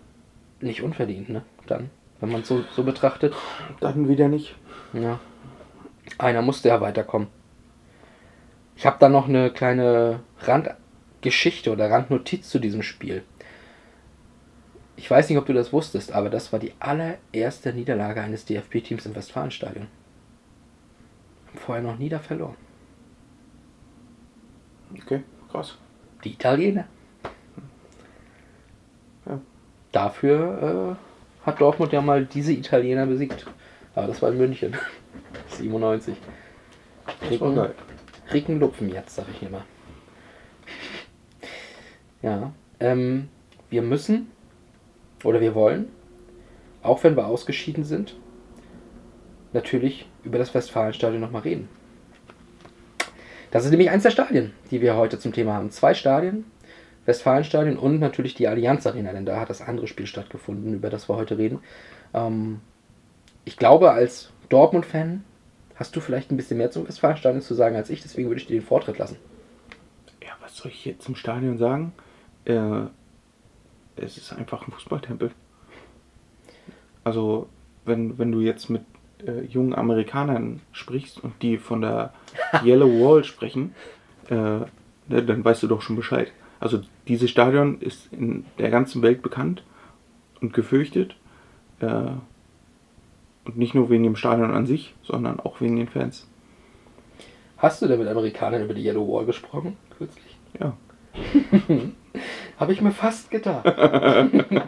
nicht unverdient, ne? Dann, wenn man es so, so betrachtet. Dann wieder nicht. Ja. Einer musste ja weiterkommen. Ich habe dann noch eine kleine Randgeschichte oder Randnotiz zu diesem Spiel. Ich weiß nicht, ob du das wusstest, aber das war die allererste Niederlage eines DFB-Teams im Westfalenstadion. Haben vorher noch nie da verloren. Okay, krass. Die Italiener. Ja. Dafür äh, hat Dortmund ja mal diese Italiener besiegt. Aber das war in München. 97. Das war geil. Rickenlupfen jetzt, sag ich immer. Ja, ähm, wir müssen oder wir wollen, auch wenn wir ausgeschieden sind, natürlich über das Westfalenstadion nochmal reden. Das ist nämlich eins der Stadien, die wir heute zum Thema haben. Zwei Stadien, Westfalenstadion und natürlich die Allianz Arena, denn da hat das andere Spiel stattgefunden, über das wir heute reden. Ähm, ich glaube, als Dortmund-Fan hast du vielleicht ein bisschen mehr zum Westfalenstadion zu sagen als ich, deswegen würde ich dir den Vortritt lassen. Ja, was soll ich jetzt zum Stadion sagen? Äh, es ist einfach ein Fußballtempel. Also, wenn, wenn du jetzt mit äh, jungen Amerikanern sprichst und die von der Yellow Wall sprechen, äh, ne, dann weißt du doch schon Bescheid. Also, dieses Stadion ist in der ganzen Welt bekannt und gefürchtet. Äh, und nicht nur wegen dem Stadion an sich, sondern auch wegen den Fans. Hast du denn mit Amerikanern über die Yellow Wall gesprochen? Kürzlich? Ja. Habe ich mir fast gedacht.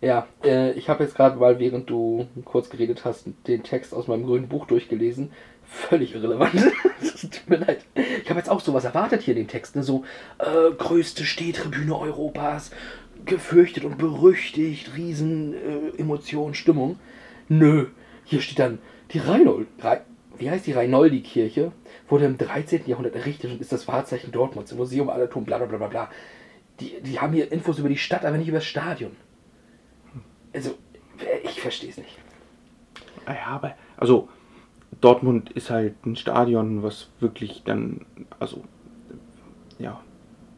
ja, äh, ich habe jetzt gerade mal, während du kurz geredet hast, den Text aus meinem grünen Buch durchgelesen. Völlig irrelevant. Tut mir leid. Ich habe jetzt auch sowas erwartet hier in den Texten. So, äh, größte Stehtribüne Europas, gefürchtet und berüchtigt, riesen äh, Emotionen, Stimmung. Nö, hier steht dann die Reinhold, Rei, wie heißt die Reinoldi-Kirche? Wurde im 13. Jahrhundert errichtet und ist das Wahrzeichen Dortmunds, Museum Altertum, bla bla bla bla bla. Die, die haben hier Infos über die Stadt, aber nicht über das Stadion. Also, ich verstehe es nicht. Ah Ja, aber, also, Dortmund ist halt ein Stadion, was wirklich dann, also, ja,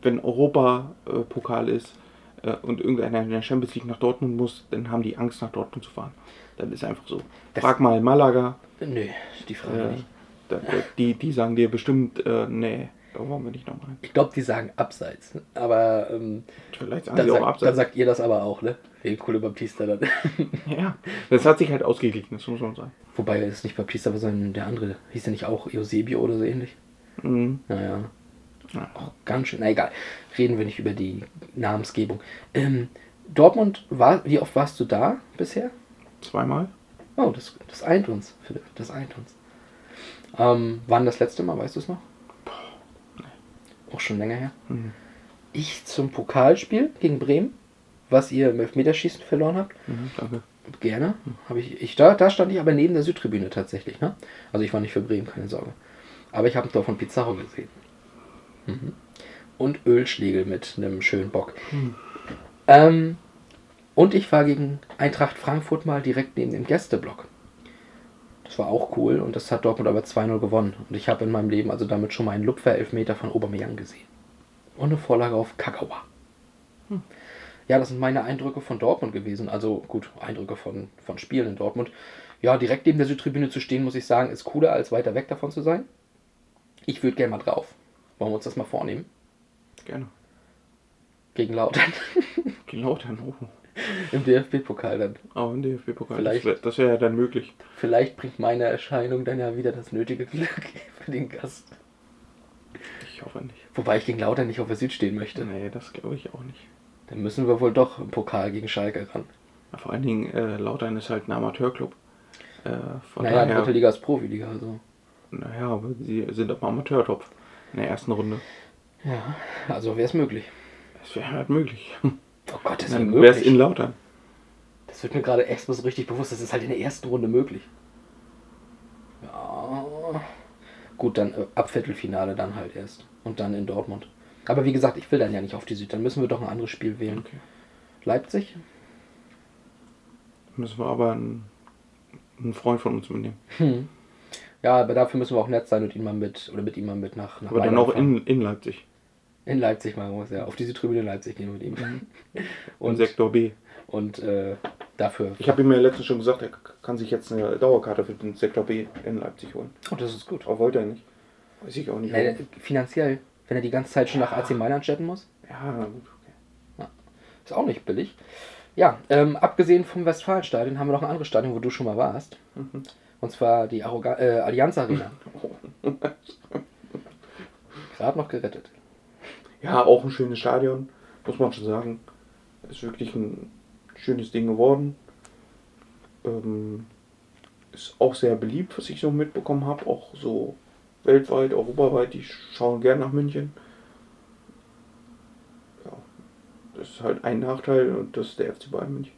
wenn Europa-Pokal ist äh, und irgendeiner in der Champions League nach Dortmund muss, dann haben die Angst, nach Dortmund zu fahren. Das ist einfach so. Das- Frag mal Malaga, Nö, die Frage äh, nicht. da, da, die, die sagen dir bestimmt, äh, nee, da wollen wir nicht nochmal. Ich glaube, die sagen abseits. Aber ähm, Vielleicht sagen dann, sie auch sagt, dann abseits. sagt ihr das aber auch, ne? Wegen Coole Baptista dann. Ja, das hat sich halt ausgeglichen, das muss man sagen. Wobei es ist nicht Baptista, sondern der andere. Hieß der nicht auch Eusebio oder so ähnlich? Mhm. Naja. Ja. Auch ganz schön. Na egal. Reden wir nicht über die Namensgebung. Ähm, Dortmund, war, wie oft warst du da bisher? Zweimal? Oh, das, das eint uns, Philipp. Das eint uns. Ähm, wann das letzte Mal, weißt du es noch? Auch schon länger her. Mhm. Ich zum Pokalspiel gegen Bremen, was ihr im Elfmeterschießen verloren habt. Mhm, danke. Gerne. Habe ich, ich da, da stand ich aber neben der Südtribüne tatsächlich. Ne? Also ich war nicht für Bremen, keine Sorge. Aber ich habe ein Tor von Pizarro gesehen. Mhm. Und Ölschlegel mit einem schönen Bock. Ähm, und ich war gegen Eintracht Frankfurt mal direkt neben dem Gästeblock. Das war auch cool und das hat Dortmund aber 2-0 gewonnen. Und ich habe in meinem Leben also damit schon mal einen Lupfer-Elfmeter von Aubameyang gesehen. Und eine Vorlage auf Kagawa. Ja, das sind meine Eindrücke von Dortmund gewesen. Also gut, Eindrücke von, von Spielen in Dortmund. Ja, direkt neben der Südtribüne zu stehen, muss ich sagen, ist cooler, als weiter weg davon zu sein. Ich würde gerne mal drauf. Wollen wir uns das mal vornehmen? Gerne. Gegen Lautern. Genau, dann. Oh. Im DFB-Pokal dann. Aber im DFB-Pokal. Vielleicht- Das wäre wär ja dann möglich. Vielleicht bringt meine Erscheinung dann ja wieder das nötige Glück für den Gast. Ich hoffe nicht. Wobei ich gegen Lautern nicht auf der Süd stehen möchte. Nee, das glaube ich auch nicht. Dann müssen wir wohl doch im Pokal gegen Schalke ran. Ja, Vor allen Dingen, äh, Lautern ist halt ein Amateurclub. Äh, von naja, dritte daher, Liga ist Profiliga, also. naja, aber sie sind am Amateurtopf in der ersten Runde. Ja, also wäre es möglich. Das wäre halt möglich. Oh Gott, das wäre Dann wäre es in möglich. Lautern. Das wird mir gerade echt so richtig bewusst. Das ist halt in der ersten Runde möglich. Ja. Gut, dann äh, ab Viertelfinale dann halt erst. Und dann in Dortmund. Aber wie gesagt, ich will dann ja nicht auf die Süd. Dann müssen wir doch ein anderes Spiel wählen. Okay. Leipzig? Müssen wir aber einen, einen Freund von uns mitnehmen. Hm. Ja, aber dafür müssen wir auch nett sein und ihn mal mit, oder mit ihm mal mit nach, nach Aber dann auch in, in Leipzig. In Leipzig machen wir es, ja. Auf die Südtribüne in Leipzig gehen wir mit ihm. Im Und, Sektor B. und äh, dafür. Ich habe ihm ja letztens schon gesagt, er kann sich jetzt eine Dauerkarte für den Sektor B in Leipzig holen. Oh, das ist gut. Aber wollte er nicht. Weiß ich auch nicht. Nee, warum. finanziell, wenn er die ganze Zeit schon nach AC Mailand jetten muss. Ja, na gut. Okay. Ist auch nicht billig. Ja, ähm, abgesehen vom Westfalenstadion haben wir noch ein anderes Stadion, wo du schon mal warst. Mhm. Und zwar die Arroga äh, Allianz Arena. Gerade noch gerettet. Ja, auch ein schönes Stadion, muss man schon sagen. Ist wirklich ein schönes Ding geworden. Ähm, ist auch sehr beliebt, was ich so mitbekommen habe. Auch so weltweit, europaweit. Die schauen gern nach München. Ja, das ist halt ein Nachteil und das ist der FC Bayern München.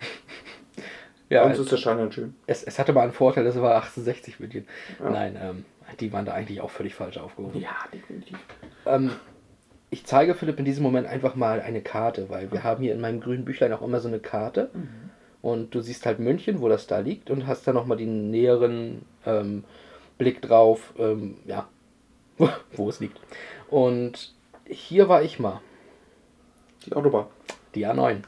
Ja, Sonst ist das Stadion schön. es, es hatte mal einen Vorteil, das war 1860 München. Ja. Nein, ähm, die waren da eigentlich auch völlig falsch aufgehoben. Ja, definitiv. Ähm, ich zeige Philipp in diesem Moment einfach mal eine Karte, weil wir haben hier in meinem grünen Büchlein auch immer so eine Karte. Und du siehst halt München, wo das da liegt, und hast dann nochmal den näheren ähm, Blick drauf, ähm, ja, wo es liegt. Und hier war ich mal, Die Autobahn. die A9.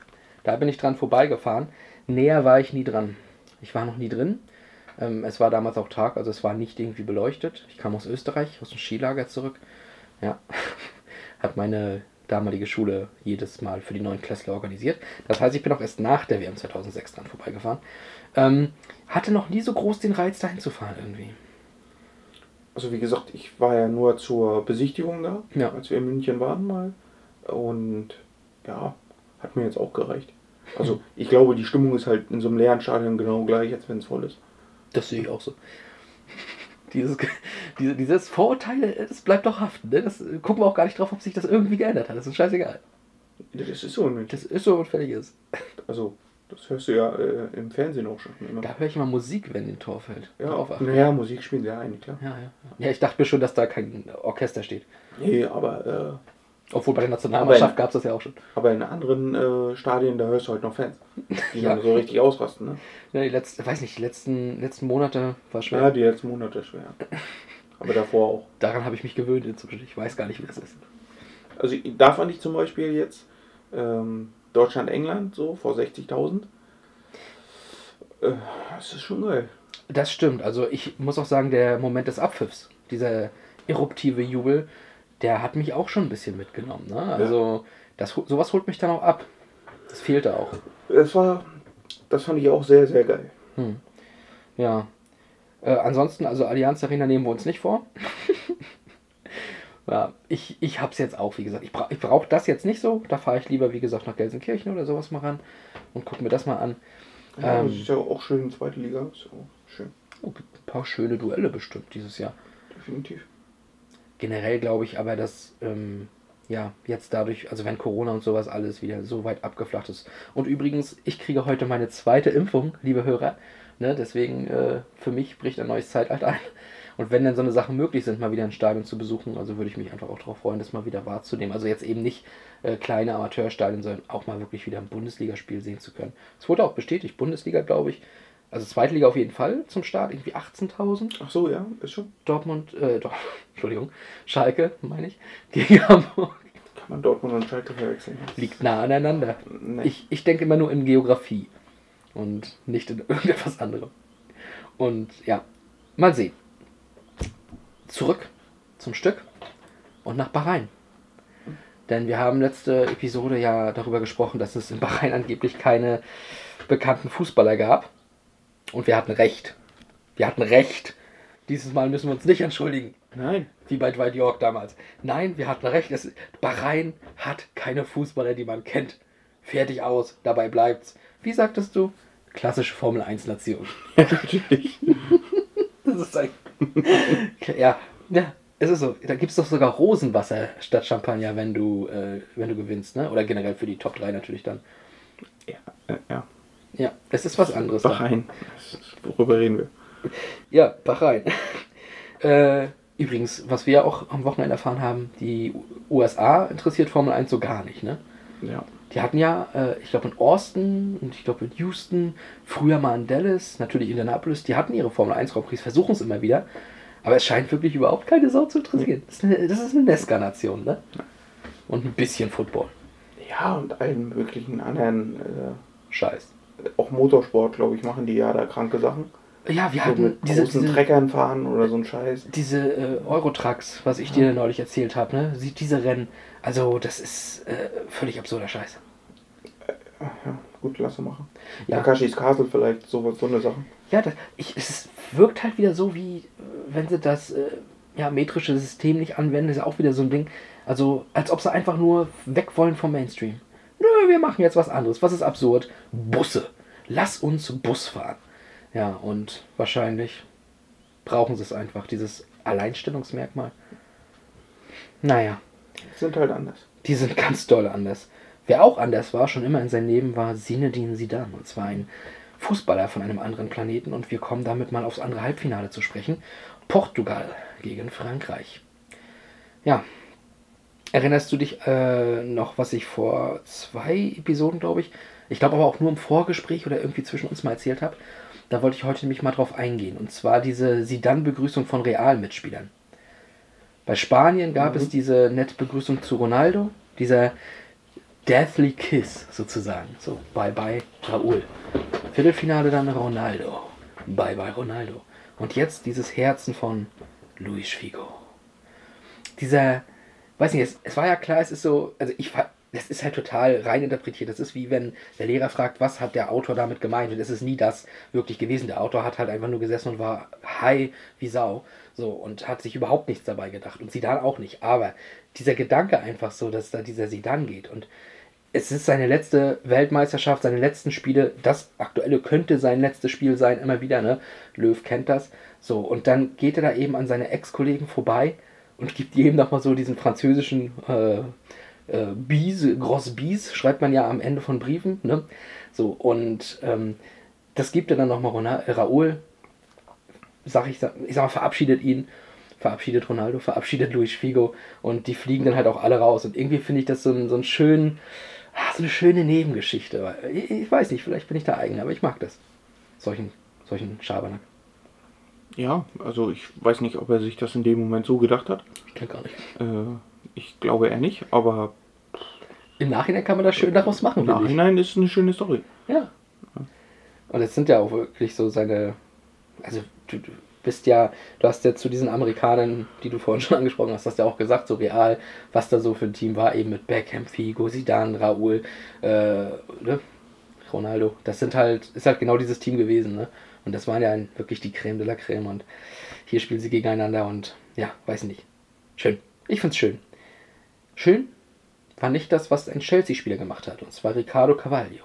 Da bin ich dran vorbeigefahren. Näher war ich nie dran. Ich war noch nie drin. Ähm, es war damals auch Tag, also es war nicht irgendwie beleuchtet. Ich kam aus Österreich, aus dem Skilager zurück. Ja, hat meine damalige Schule jedes Mal für die neuen Klässler organisiert. Das heißt, ich bin auch erst nach der WM 2006 dran vorbeigefahren. Ähm, hatte noch nie so groß den Reiz, dahin zu fahren irgendwie. Also wie gesagt, ich war ja nur zur Besichtigung da, Ja. als wir in München waren mal. Und ja, hat mir jetzt auch gereicht. Also ich glaube, die Stimmung ist halt in so einem leeren Stadion genau gleich, als wenn es voll ist. Das sehe ich auch so. Dieses, diese, dieses Vorurteil, das bleibt doch haften. Ne? Das äh, gucken wir auch gar nicht drauf, ob sich das irgendwie geändert hat. Das ist scheißegal. Das ist so München. Das ist so und fertig ist. Also, das hörst du ja äh, im Fernsehen auch schon immer. Da höre ich immer Musik, wenn ein Tor fällt. Ja, naja, Musik spielen sie ja ein, klar. Ja, ja. Ja, ich dachte mir schon, dass da kein Orchester steht. Nee, aber, Obwohl bei der Nationalmannschaft gab es das ja auch schon. aber in anderen äh, Stadien, da hörst du halt noch Fans, die Ja. dann so richtig ausrasten. Ne? Ja, die letzten, weiß nicht, die letzten, letzten Monate war schwer. Ja, die letzten Monate schwer. Aber davor auch. Daran habe ich mich gewöhnt inzwischen. Ich weiß gar nicht, wie das ist. Also da fand ich zum Beispiel jetzt ähm, Deutschland-England so vor 60.000. Äh, das ist schon geil. Das stimmt. Also ich muss auch sagen, der Moment des Abpfiffs, dieser eruptive Jubel, der hat mich auch schon ein bisschen mitgenommen. Ne? Also das, sowas holt mich dann auch ab. Das fehlte auch. Das war, das fand ich auch sehr, sehr geil. Ja. Äh, ansonsten, also Allianz Arena nehmen wir uns nicht vor. ja, ich, ich hab's jetzt auch, wie gesagt. Ich, bra ich brauche das jetzt nicht so. Da fahre ich lieber, wie gesagt, nach Gelsenkirchen oder sowas mal ran und gucke mir das mal an. Ja, Ähm. das ist ja auch schön, zweite Liga. Ist auch schön, Oh, gibt ein paar schöne Duelle bestimmt dieses Jahr. definitiv. Generell glaube ich aber, dass ähm, ja jetzt dadurch, also wenn Corona und sowas alles wieder so weit abgeflacht ist. Und übrigens, ich kriege heute meine zweite Impfung, liebe Hörer. Ne, deswegen äh, für mich bricht ein neues Zeitalter ein. Und wenn dann so eine Sachen möglich sind, mal wieder ein Stadion zu besuchen, also würde ich mich einfach auch darauf freuen, das mal wieder wahrzunehmen. Also jetzt eben nicht äh, kleine Amateurstadien, sondern auch mal wirklich wieder ein Bundesligaspiel sehen zu können. Es wurde auch bestätigt, Bundesliga, glaube ich. Also zweite Liga auf jeden Fall zum Start, irgendwie 18.000. Ach so, ja, ist schon. Dortmund, äh, Dor Entschuldigung, Schalke, meine ich, gegen Hamburg. Kann man Dortmund und Schalke verwechseln. Liegt nah aneinander. Nee. Ich, ich denke immer nur in Geografie und nicht in irgendetwas anderem. Und ja, mal sehen. Zurück zum Stück und nach Bahrain. Denn wir haben letzte Episode ja darüber gesprochen, dass es in Bahrain angeblich keine bekannten Fußballer gab. Und wir hatten recht. Wir hatten recht. Dieses Mal müssen wir uns nicht entschuldigen. Nein. Wie bei Dwight York damals. Nein, wir hatten recht. Es, Bahrain hat keine Fußballer, die man kennt. Fertig aus. Dabei bleibt's. Wie sagtest du? Klassische Formel 1 Nation. Natürlich. Das ist ein. ja, ja, es ist so. Da gibt es doch sogar Rosenwasser statt Champagner, wenn du, äh, wenn du gewinnst, ne? Oder generell für die Top 3 natürlich dann. ja, äh, ja. Ja, es ist was anderes. Bahrain. Worüber reden wir? Ja, Bahrain. äh, übrigens, was wir auch am Wochenende erfahren haben, die USA interessiert Formel 1 so gar nicht, ne? Ja. Die hatten ja, äh, ich glaube in Austin und ich glaube in Houston, früher mal in Dallas, natürlich Indianapolis, die hatten ihre Formel 1 Grand Prix, versuchen es immer wieder. Aber es scheint wirklich überhaupt keine Sau zu interessieren. Das ist eine, das ist eine Nesca-Nation, ne? Und ein bisschen Football. Ja, und allen möglichen anderen, Scheiß. Äh, auch Motorsport, glaube ich, machen die ja da kranke Sachen. Ja, wir So hatten mit diese, großen diese, Treckern fahren oder so ein Scheiß. diese äh, Eurotrucks, was ich dir neulich erzählt habe, ne? Sie- Diese Rennen. Also, das ist äh, völlig absurder Scheiß. Ja, gut, lasse machen. Ja. Takashis Castle vielleicht, so, so eine Sache. Ja, das, ich, es wirkt halt wieder so, wie äh, wenn sie das äh, ja, metrische System nicht anwenden, ist ja auch wieder so ein Ding. Also, als ob sie einfach nur weg wollen vom Mainstream. Nö, wir machen jetzt was anderes. Was ist absurd? Busse. Lass uns Bus fahren. Ja, und wahrscheinlich brauchen sie es einfach, dieses Alleinstellungsmerkmal. Naja, Sind halt anders. die sind ganz doll anders. Wer auch anders war, schon immer in seinem Leben, war Zinedine Zidane. Und zwar ein Fußballer von einem anderen Planeten. Und wir kommen damit mal aufs andere Halbfinale zu sprechen. Portugal gegen Frankreich. Ja. Erinnerst du dich äh, noch, was ich vor zwei Episoden, glaube ich, ich glaube aber auch nur im Vorgespräch oder irgendwie zwischen uns mal erzählt habe? Da wollte ich heute nämlich mal drauf eingehen. Und zwar diese Zidane-Begrüßung von Real-Mitspielern. Bei Spanien gab es diese nette Begrüßung zu Ronaldo, dieser Deathly Kiss sozusagen. So, bye bye Raúl. Viertelfinale dann Ronaldo. Bye bye Ronaldo. Und jetzt dieses Herzen von Luis Figo. Dieser, weiß nicht, es, es war ja klar, es ist so, also ich fa- das ist halt total rein interpretiert. Das ist wie wenn der Lehrer fragt, was hat der Autor damit gemeint? Und es ist nie das wirklich gewesen. Der Autor hat halt einfach nur gesessen und war high wie Sau. So, und hat sich überhaupt nichts dabei gedacht. Und Sidan auch nicht. Aber dieser Gedanke einfach so, dass da dieser Sidan geht. Und es ist seine letzte Weltmeisterschaft, seine letzten Spiele. Das aktuelle könnte sein letztes Spiel sein, immer wieder, ne? Löw kennt das. So, und dann geht er da eben an seine Ex-Kollegen vorbei und gibt jedem nochmal so diesen französischen äh, äh, Bies, Gross Bies, schreibt man ja am Ende von Briefen. Ne? So, und ähm, das gibt er dann nochmal äh, Raoul, sag ich, ich sag mal, verabschiedet ihn, verabschiedet Ronaldo, verabschiedet Luis Figo und die fliegen dann halt auch alle raus. Und irgendwie finde ich das so, so, einen schönen, ah, so eine schöne Nebengeschichte. Ich, ich, weiß nicht, vielleicht bin ich da eigen, aber ich mag das. Solchen, solchen Schabernack. Ja, also ich weiß nicht, ob er sich das in dem Moment so gedacht hat. Ich kann gar nicht. Äh, ich glaube eher nicht, aber im Nachhinein kann man das schön daraus machen. Im Nachhinein ist es eine schöne Story. Ja. Und es sind ja auch wirklich so seine. Also, du, du bist ja, du hast ja zu diesen Amerikanern, die du vorhin schon angesprochen hast, hast ja auch gesagt, so real, was da so für ein Team war, eben mit Beckham, Figo, Zidane, Raúl, äh, ne? Ronaldo. Das sind halt, ist halt genau dieses Team gewesen, ne? Und das waren ja wirklich die Creme de la Creme. Und hier spielen sie gegeneinander und ja, weiß nicht. Schön. Ich find's schön. Schön war nicht das, was ein Chelsea-Spieler gemacht hat. Und zwar Ricardo Cavaglio.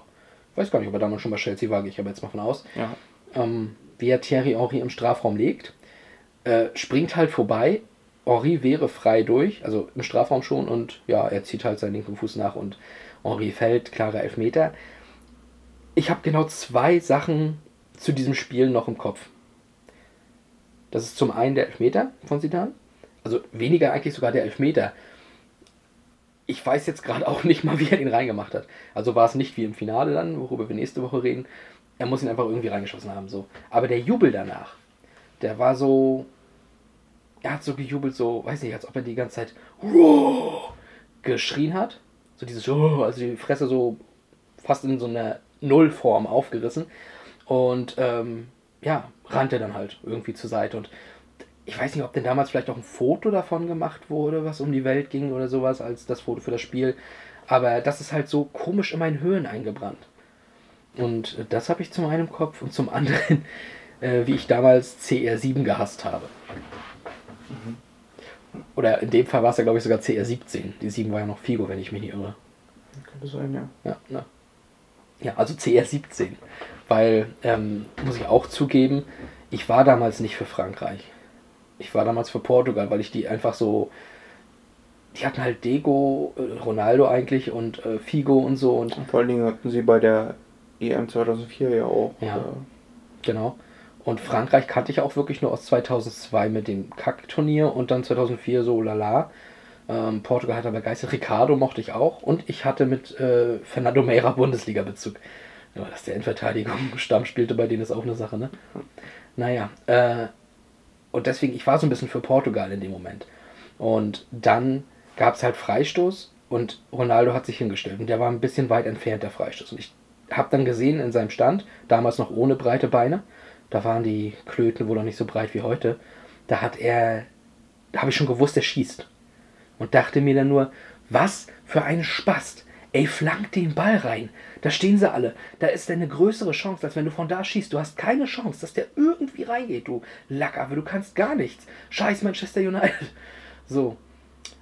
Ich weiß gar nicht, ob er damals schon bei Chelsea war, gehe ich aber jetzt mal von aus. Ja. Ähm, wie er Thierry Henry im Strafraum legt, äh, springt halt vorbei. Henri wäre frei durch, also im Strafraum schon, und ja, er zieht halt seinen linken Fuß nach und Henri fällt, klarer Elfmeter. Ich habe genau zwei Sachen zu diesem Spiel noch im Kopf. Das ist zum einen der Elfmeter von Zidane, also weniger eigentlich sogar der Elfmeter. Ich weiß jetzt gerade auch nicht mal, wie er ihn reingemacht hat. Also war es nicht wie im Finale dann, worüber wir nächste Woche reden. Er muss ihn einfach irgendwie reingeschossen haben. So. Aber der Jubel danach, der war so. Er hat so gejubelt, so, weiß nicht, als ob er die ganze Zeit geschrien hat. So dieses, also die Fresse so fast in so einer Nullform aufgerissen. Und ähm, ja, rannte dann halt irgendwie zur Seite. Und ich weiß nicht, ob denn damals vielleicht auch ein Foto davon gemacht wurde, was um die Welt ging oder sowas, als das Foto für das Spiel. Aber das ist halt so komisch in meinen Höhen eingebrannt. Und das habe ich zum einen im Kopf und zum anderen, äh, wie ich damals CR7 gehasst habe. Mhm. Oder in dem Fall war es ja, glaube ich, sogar CR17. Die 7 war ja noch Figo, wenn ich mich nicht irre. Könnte sein, ja. Ja, ne? ja also CR17. Weil, ähm, muss ich auch zugeben, ich war damals nicht für Frankreich. Ich war damals für Portugal, weil ich die einfach so. Die hatten halt Dego, äh, Ronaldo eigentlich und äh, Figo und so. Und, und vor allen Dingen hatten sie bei der EM 2004 ja auch. Ja, äh, genau. Und Frankreich kannte ich auch wirklich nur aus 2002 mit dem Kack-Turnier und dann 2004 so lala. Ähm, Portugal hat er begeistert. Ricardo mochte ich auch. Und ich hatte mit äh, Fernando Meira Bundesliga-Bezug. Ja, dass der in Verteidigung Stamm spielte, bei denen ist auch eine Sache, ne? Naja, äh, und deswegen, ich war so ein bisschen für Portugal in dem Moment. Und dann gab es halt Freistoß und Ronaldo hat sich hingestellt. Und der war ein bisschen weit entfernt, der Freistoß. Und ich habe dann gesehen in seinem Stand, damals noch ohne breite Beine, da waren die Klöten wohl noch nicht so breit wie heute, da hat er, da habe ich schon gewusst, er schießt. Und dachte mir dann nur, was für ein Spast. Ey, flank den Ball rein. Da stehen sie alle. Da ist eine größere Chance, als wenn du von da schießt. Du hast keine Chance, dass der irgendwie reingeht, du Lack, aber du kannst gar nichts. Scheiß Manchester United. So.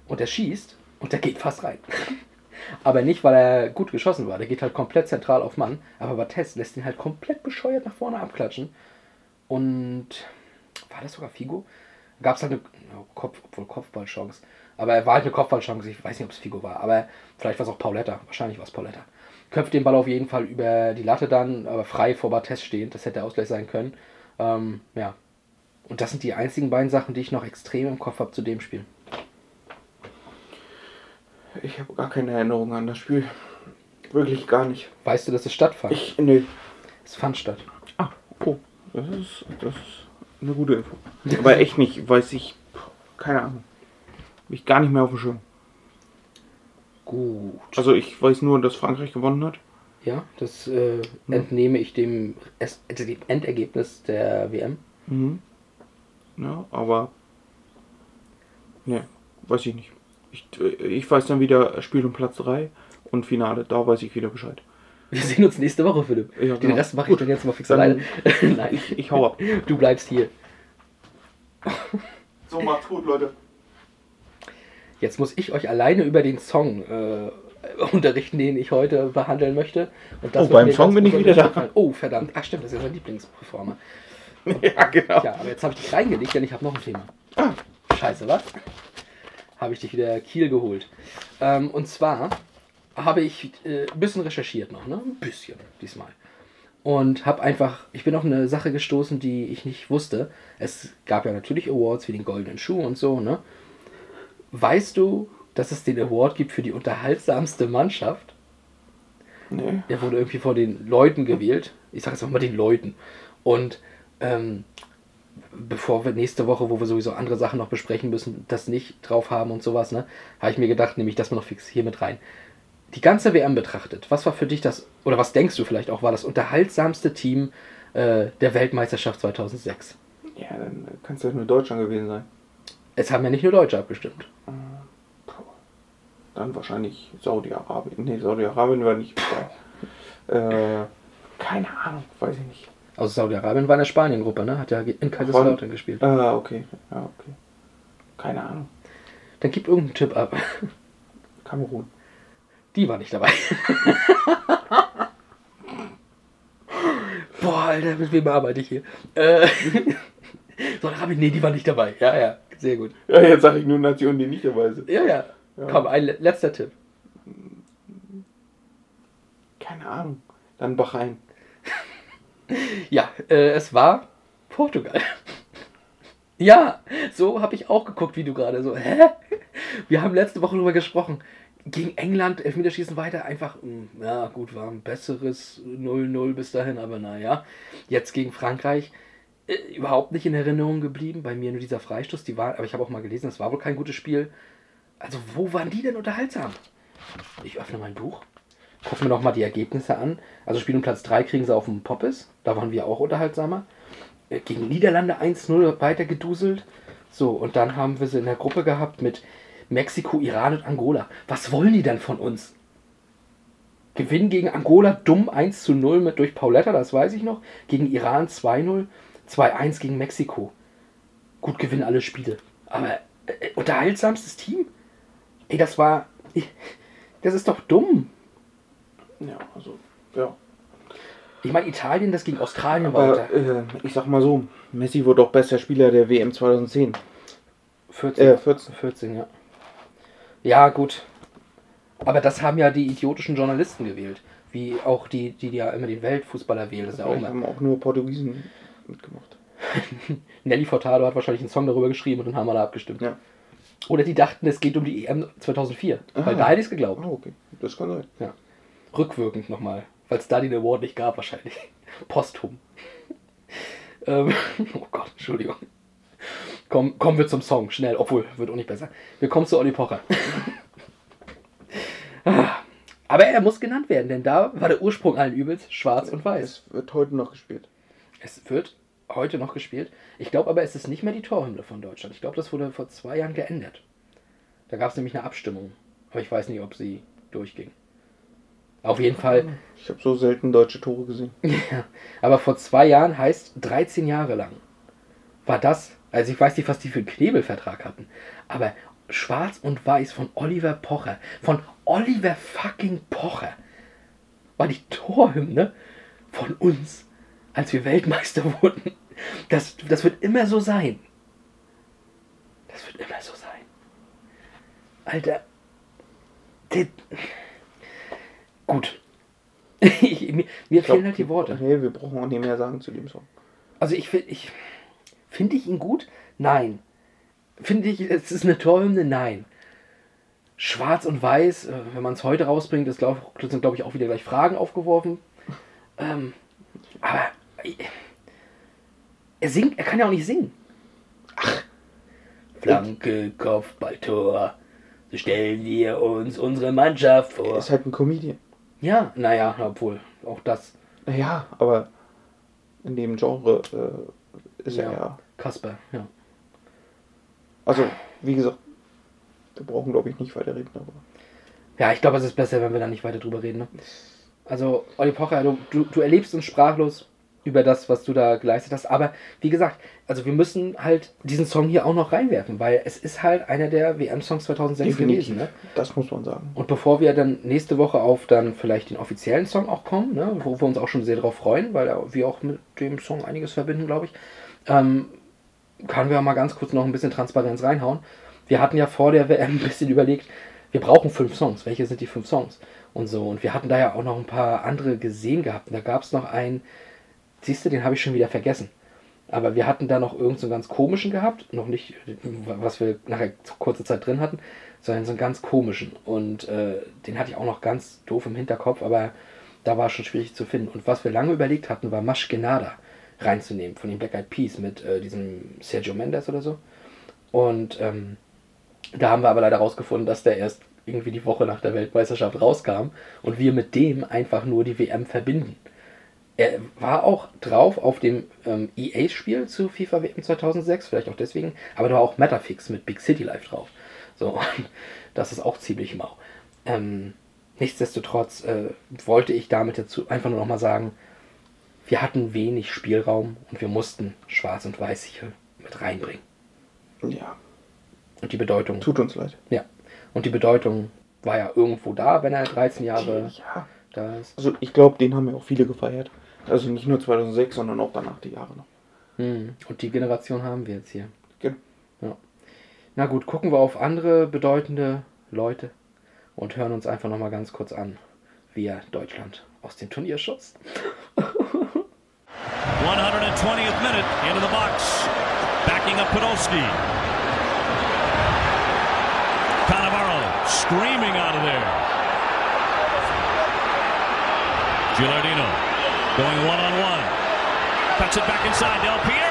Und er schießt und der geht fast rein. Aber nicht, weil er gut geschossen war. Der geht halt komplett zentral auf Mann. Aber Bates lässt ihn halt komplett bescheuert nach vorne abklatschen. Und war das sogar Figo? Gab es halt eine Kopf, obwohl Kopfballchance. Aber er war halt eine Kopfballchance. Ich weiß nicht, ob es Figo war. Aber vielleicht war es auch Pauletta. Wahrscheinlich war es Pauletta. Köpft den Ball auf jeden Fall über die Latte dann, aber frei vor Bates stehend. Das hätte der Ausgleich sein können. Ähm, ja. Und das sind die einzigen beiden Sachen, die ich noch extrem im Kopf habe zu dem Spiel. Ich habe gar keine Erinnerung an das Spiel. Wirklich gar nicht. Weißt du, dass es stattfand? Ich, nee. Es fand statt. Ah, oh. Das ist, das ist eine gute Info. Aber echt nicht, weiß ich. Keine Ahnung. Hab ich gar nicht mehr auf dem Schirm. Gut. Also ich weiß nur, dass Frankreich gewonnen hat. Ja, das äh, entnehme ich dem, es, dem Endergebnis der WM. Mhm. Ja, aber. Ne, weiß ich nicht. Ich, ich weiß dann wieder Spiel um Platz 3 und Finale, da weiß ich wieder Bescheid. Wir sehen uns nächste Woche, Philipp. Ja, Den Rest mache ich dann jetzt mal fix alleine. Nein. Ich, ich hau ab. Du bleibst hier. So, macht's gut, Leute. Jetzt muss ich euch alleine über den Song äh, unterrichten, den ich heute behandeln möchte. Und das oh, beim Song bin ich wieder da. Oh, verdammt. Ach stimmt, das ist ja sein Lieblingsperformer. ja, genau. Ja, aber jetzt habe ich dich reingelegt, denn ich habe noch ein Thema. Ah. Scheiße, was? habe ich dich wieder Kiel geholt. Ähm, und zwar habe ich äh, ein bisschen recherchiert noch, ne? Ein bisschen diesmal. Und habe einfach, ich bin auf eine Sache gestoßen, die ich nicht wusste. Es gab ja natürlich Awards wie den Goldenen Schuh und so, ne? Weißt du, dass es den Award gibt für die unterhaltsamste Mannschaft? Nee. Der wurde irgendwie von den Leuten gewählt. Ich sage jetzt auch mal den Leuten. Und ähm, bevor wir nächste Woche, wo wir sowieso andere Sachen noch besprechen müssen, das nicht drauf haben und sowas, ne, habe ich mir gedacht, nehme ich das mal noch fix hier mit rein. Die ganze WM betrachtet, was war für dich das, oder was denkst du vielleicht auch, war das unterhaltsamste Team äh, der Weltmeisterschaft 2006? Ja, dann kann es ja nur Deutschland gewesen sein. Es haben ja nicht nur Deutsche abgestimmt. Dann wahrscheinlich Saudi-Arabien. Nee, Saudi-Arabien war nicht dabei. äh, keine Ahnung, weiß ich nicht. Also Saudi-Arabien war in der Spanien-Gruppe, ne? Hat ja in Kaiserslautern gespielt. Ah, okay. Ja, okay. Keine Ahnung. Dann gib irgendeinen Tipp ab. Kamerun. Die war nicht dabei. Boah, Alter, mit wem arbeite ich hier? Äh, Saudi-Arabien, nee, die war nicht dabei. Ja, ja, sehr gut. Ja, jetzt sage ich nur Nationen, die nicht dabei sind. Ja, ja. Ja. Komm, ein le- letzter Tipp. Keine Ahnung. Dann Bahrain. Ja, äh, es war Portugal. ja, so habe ich auch geguckt, wie du gerade so. Hä? Wir haben letzte Woche darüber gesprochen. Gegen England, Elfmeterschießen weiter, einfach, mh, ja gut, war ein besseres 0-0 bis dahin, aber naja. Jetzt gegen Frankreich, äh, überhaupt nicht in Erinnerung geblieben. Bei mir nur dieser Freistoß, die war, aber ich habe auch mal gelesen, es war wohl kein gutes Spiel. Also, wo waren die denn unterhaltsam? Ich öffne mein Buch. Gucken wir noch mal die Ergebnisse an. Also Spiel um Platz 3 kriegen sie auf dem Poppes. Da waren wir auch unterhaltsamer. Äh, Gegen Niederlande 1-0 weiter geduselt. So, und dann haben wir sie in der Gruppe gehabt mit Mexiko, Iran und Angola. Was wollen die denn von uns? Gewinn gegen Angola dumm 1 zu 0 mit durch Pauletta, das weiß ich noch. Gegen Iran 2-0, 2-1 gegen Mexiko. Gut gewinnen alle Spiele. Aber äh, unterhaltsamstes Team? Ey, das war. Das ist doch dumm. Ja, also, ja. Ich meine, Italien, das gegen Australien war Aber äh, ich sag mal so, Messi wurde auch bester Spieler der WM 2010. 14. Äh, 14. 14, ja. Ja, gut. Aber das haben ja die idiotischen Journalisten gewählt. Wie auch die, die ja immer den Weltfußballer wählen. Das ja auch immer. haben auch nur Portugiesen mitgemacht. Nelly Furtado hat wahrscheinlich einen Song darüber geschrieben und dann haben alle abgestimmt. Ja. Oder die dachten, es geht um die EM 2004. Weil Ah. da hätte ich es geglaubt. Oh, okay. Das kann sein. Ja. Rückwirkend nochmal. Weil es da den Award nicht gab, wahrscheinlich. Posthum. ähm, oh Gott, Entschuldigung. Komm, kommen wir zum Song, schnell. Obwohl, wird auch nicht besser. Wir kommen zu Olli Pocher. Ah, Aber er muss genannt werden, denn da war der Ursprung allen Übels schwarz und weiß. Es wird heute noch gespielt. Es wird heute noch gespielt. Ich glaube aber, es ist nicht mehr die Torhymne von Deutschland. Ich glaube, das wurde vor zwei Jahren geändert. Da gab es nämlich eine Abstimmung. Aber ich weiß nicht, ob sie durchging. Auf jeden Fall Ich habe so selten deutsche Tore gesehen. Ja, aber vor zwei Jahren heißt 13 Jahre lang. War das, also ich weiß nicht, was die für einen Knebelvertrag hatten, aber Schwarz und Weiß von Oliver Pocher, von Oliver fucking Pocher, war die Torhymne von uns, als wir Weltmeister wurden. Das, das wird immer so sein. Das wird immer so sein. Alter. Die, gut. Mir mir fehlen halt die Worte. Nee, wir brauchen auch nicht mehr sagen zu dem Song. Also ich finde ich, finde ich ihn gut? Nein. Finde ich, es ist eine Torhymne? Nein. Schwarz und Weiß, äh, wenn man es heute rausbringt, ist, glaub, sind glaube ich auch wieder gleich Fragen aufgeworfen. Ähm, aber er singt, er kann ja auch nicht singen. Ach. Flanke, Kopfball, Tor. So stellen wir uns unsere Mannschaft Er vor. ist halt ein Comedian. Ja, naja, obwohl, auch das. Naja, aber in dem Genre äh, ist er ja. Kasper, ja. Also, wie gesagt, wir brauchen, glaube ich, nicht weiter reden. Aber Ja, ich glaube, es ist besser, wenn wir da nicht weiter drüber reden. Ne? Also, Olli Pocher, du, du, du erlebst uns sprachlos über das, was du da geleistet hast. Aber wie gesagt, also wir müssen halt diesen Song hier auch noch reinwerfen, weil es ist halt einer der WM-Songs 2006 gewesen. Ne? Das muss man sagen. Und bevor wir dann nächste Woche auf dann vielleicht den offiziellen Song auch kommen, ne, wo wir uns auch schon sehr darauf freuen, weil wir auch mit dem Song einiges verbinden, glaube ich, ähm, können wir mal ganz kurz noch ein bisschen Transparenz reinhauen. wir hatten ja vor der WM ein bisschen überlegt, wir brauchen fünf Songs. Welche sind die fünf Songs? Und so. Und wir hatten da ja auch noch ein paar andere gesehen gehabt. Und da gab es noch einen, siehst du, den habe ich schon wieder vergessen. Aber wir hatten da noch irgendeinen so ganz komischen gehabt. Noch nicht, was wir nachher kurze Zeit drin hatten, sondern so einen ganz komischen. Und äh, den hatte ich auch noch ganz doof im Hinterkopf, aber da war es schon schwierig zu finden. Und was wir lange überlegt hatten, war Maschkenada reinzunehmen von den Black Eyed Peas mit äh, diesem Sergio Mendes oder so. Und ähm, da haben wir aber leider rausgefunden, dass der erst irgendwie die Woche nach der Weltmeisterschaft rauskam und wir mit dem einfach nur die WM verbinden. Er war auch drauf auf dem ähm, EA-Spiel zu FIFA WM 2006, vielleicht auch deswegen, aber da war auch Metafix mit Big City Life drauf. So, das ist auch ziemlich mau. Ähm, nichtsdestotrotz äh, wollte ich damit dazu einfach nur nochmal sagen, wir hatten wenig Spielraum und wir mussten Schwarz und Weiß hier mit reinbringen. Ja, Und die Bedeutung. tut uns leid. Ja. Und die Bedeutung war ja irgendwo da, wenn er 13 Jahre Ja. da ist. Also ich glaube, den haben ja auch viele gefeiert. Also nicht nur 2006, sondern auch danach die Jahre noch. Hm. Und die Generation haben wir jetzt hier. Genau. Ja. Na gut, gucken wir auf andere bedeutende Leute und hören uns einfach nochmal ganz kurz an, wie er Deutschland aus dem Turnier schoss. 120th minute into the box. Backing up Podolski. Cannavaro screaming out of there. Gilardino going one on one. Cuts it back inside. Del Piero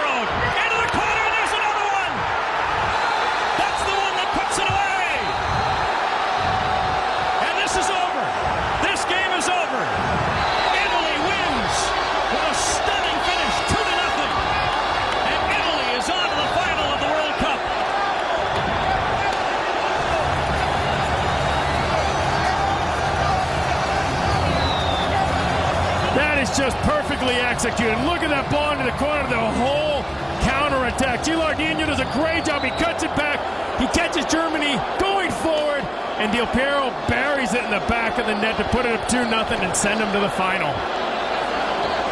just perfectly executed. Look at that ball into the corner, the whole counter attack. Gilardino does a great job. He cuts it back. He catches Germany going forward, and Del Piero buries it in the back of the net to put it up 2 nothing and send them to the final.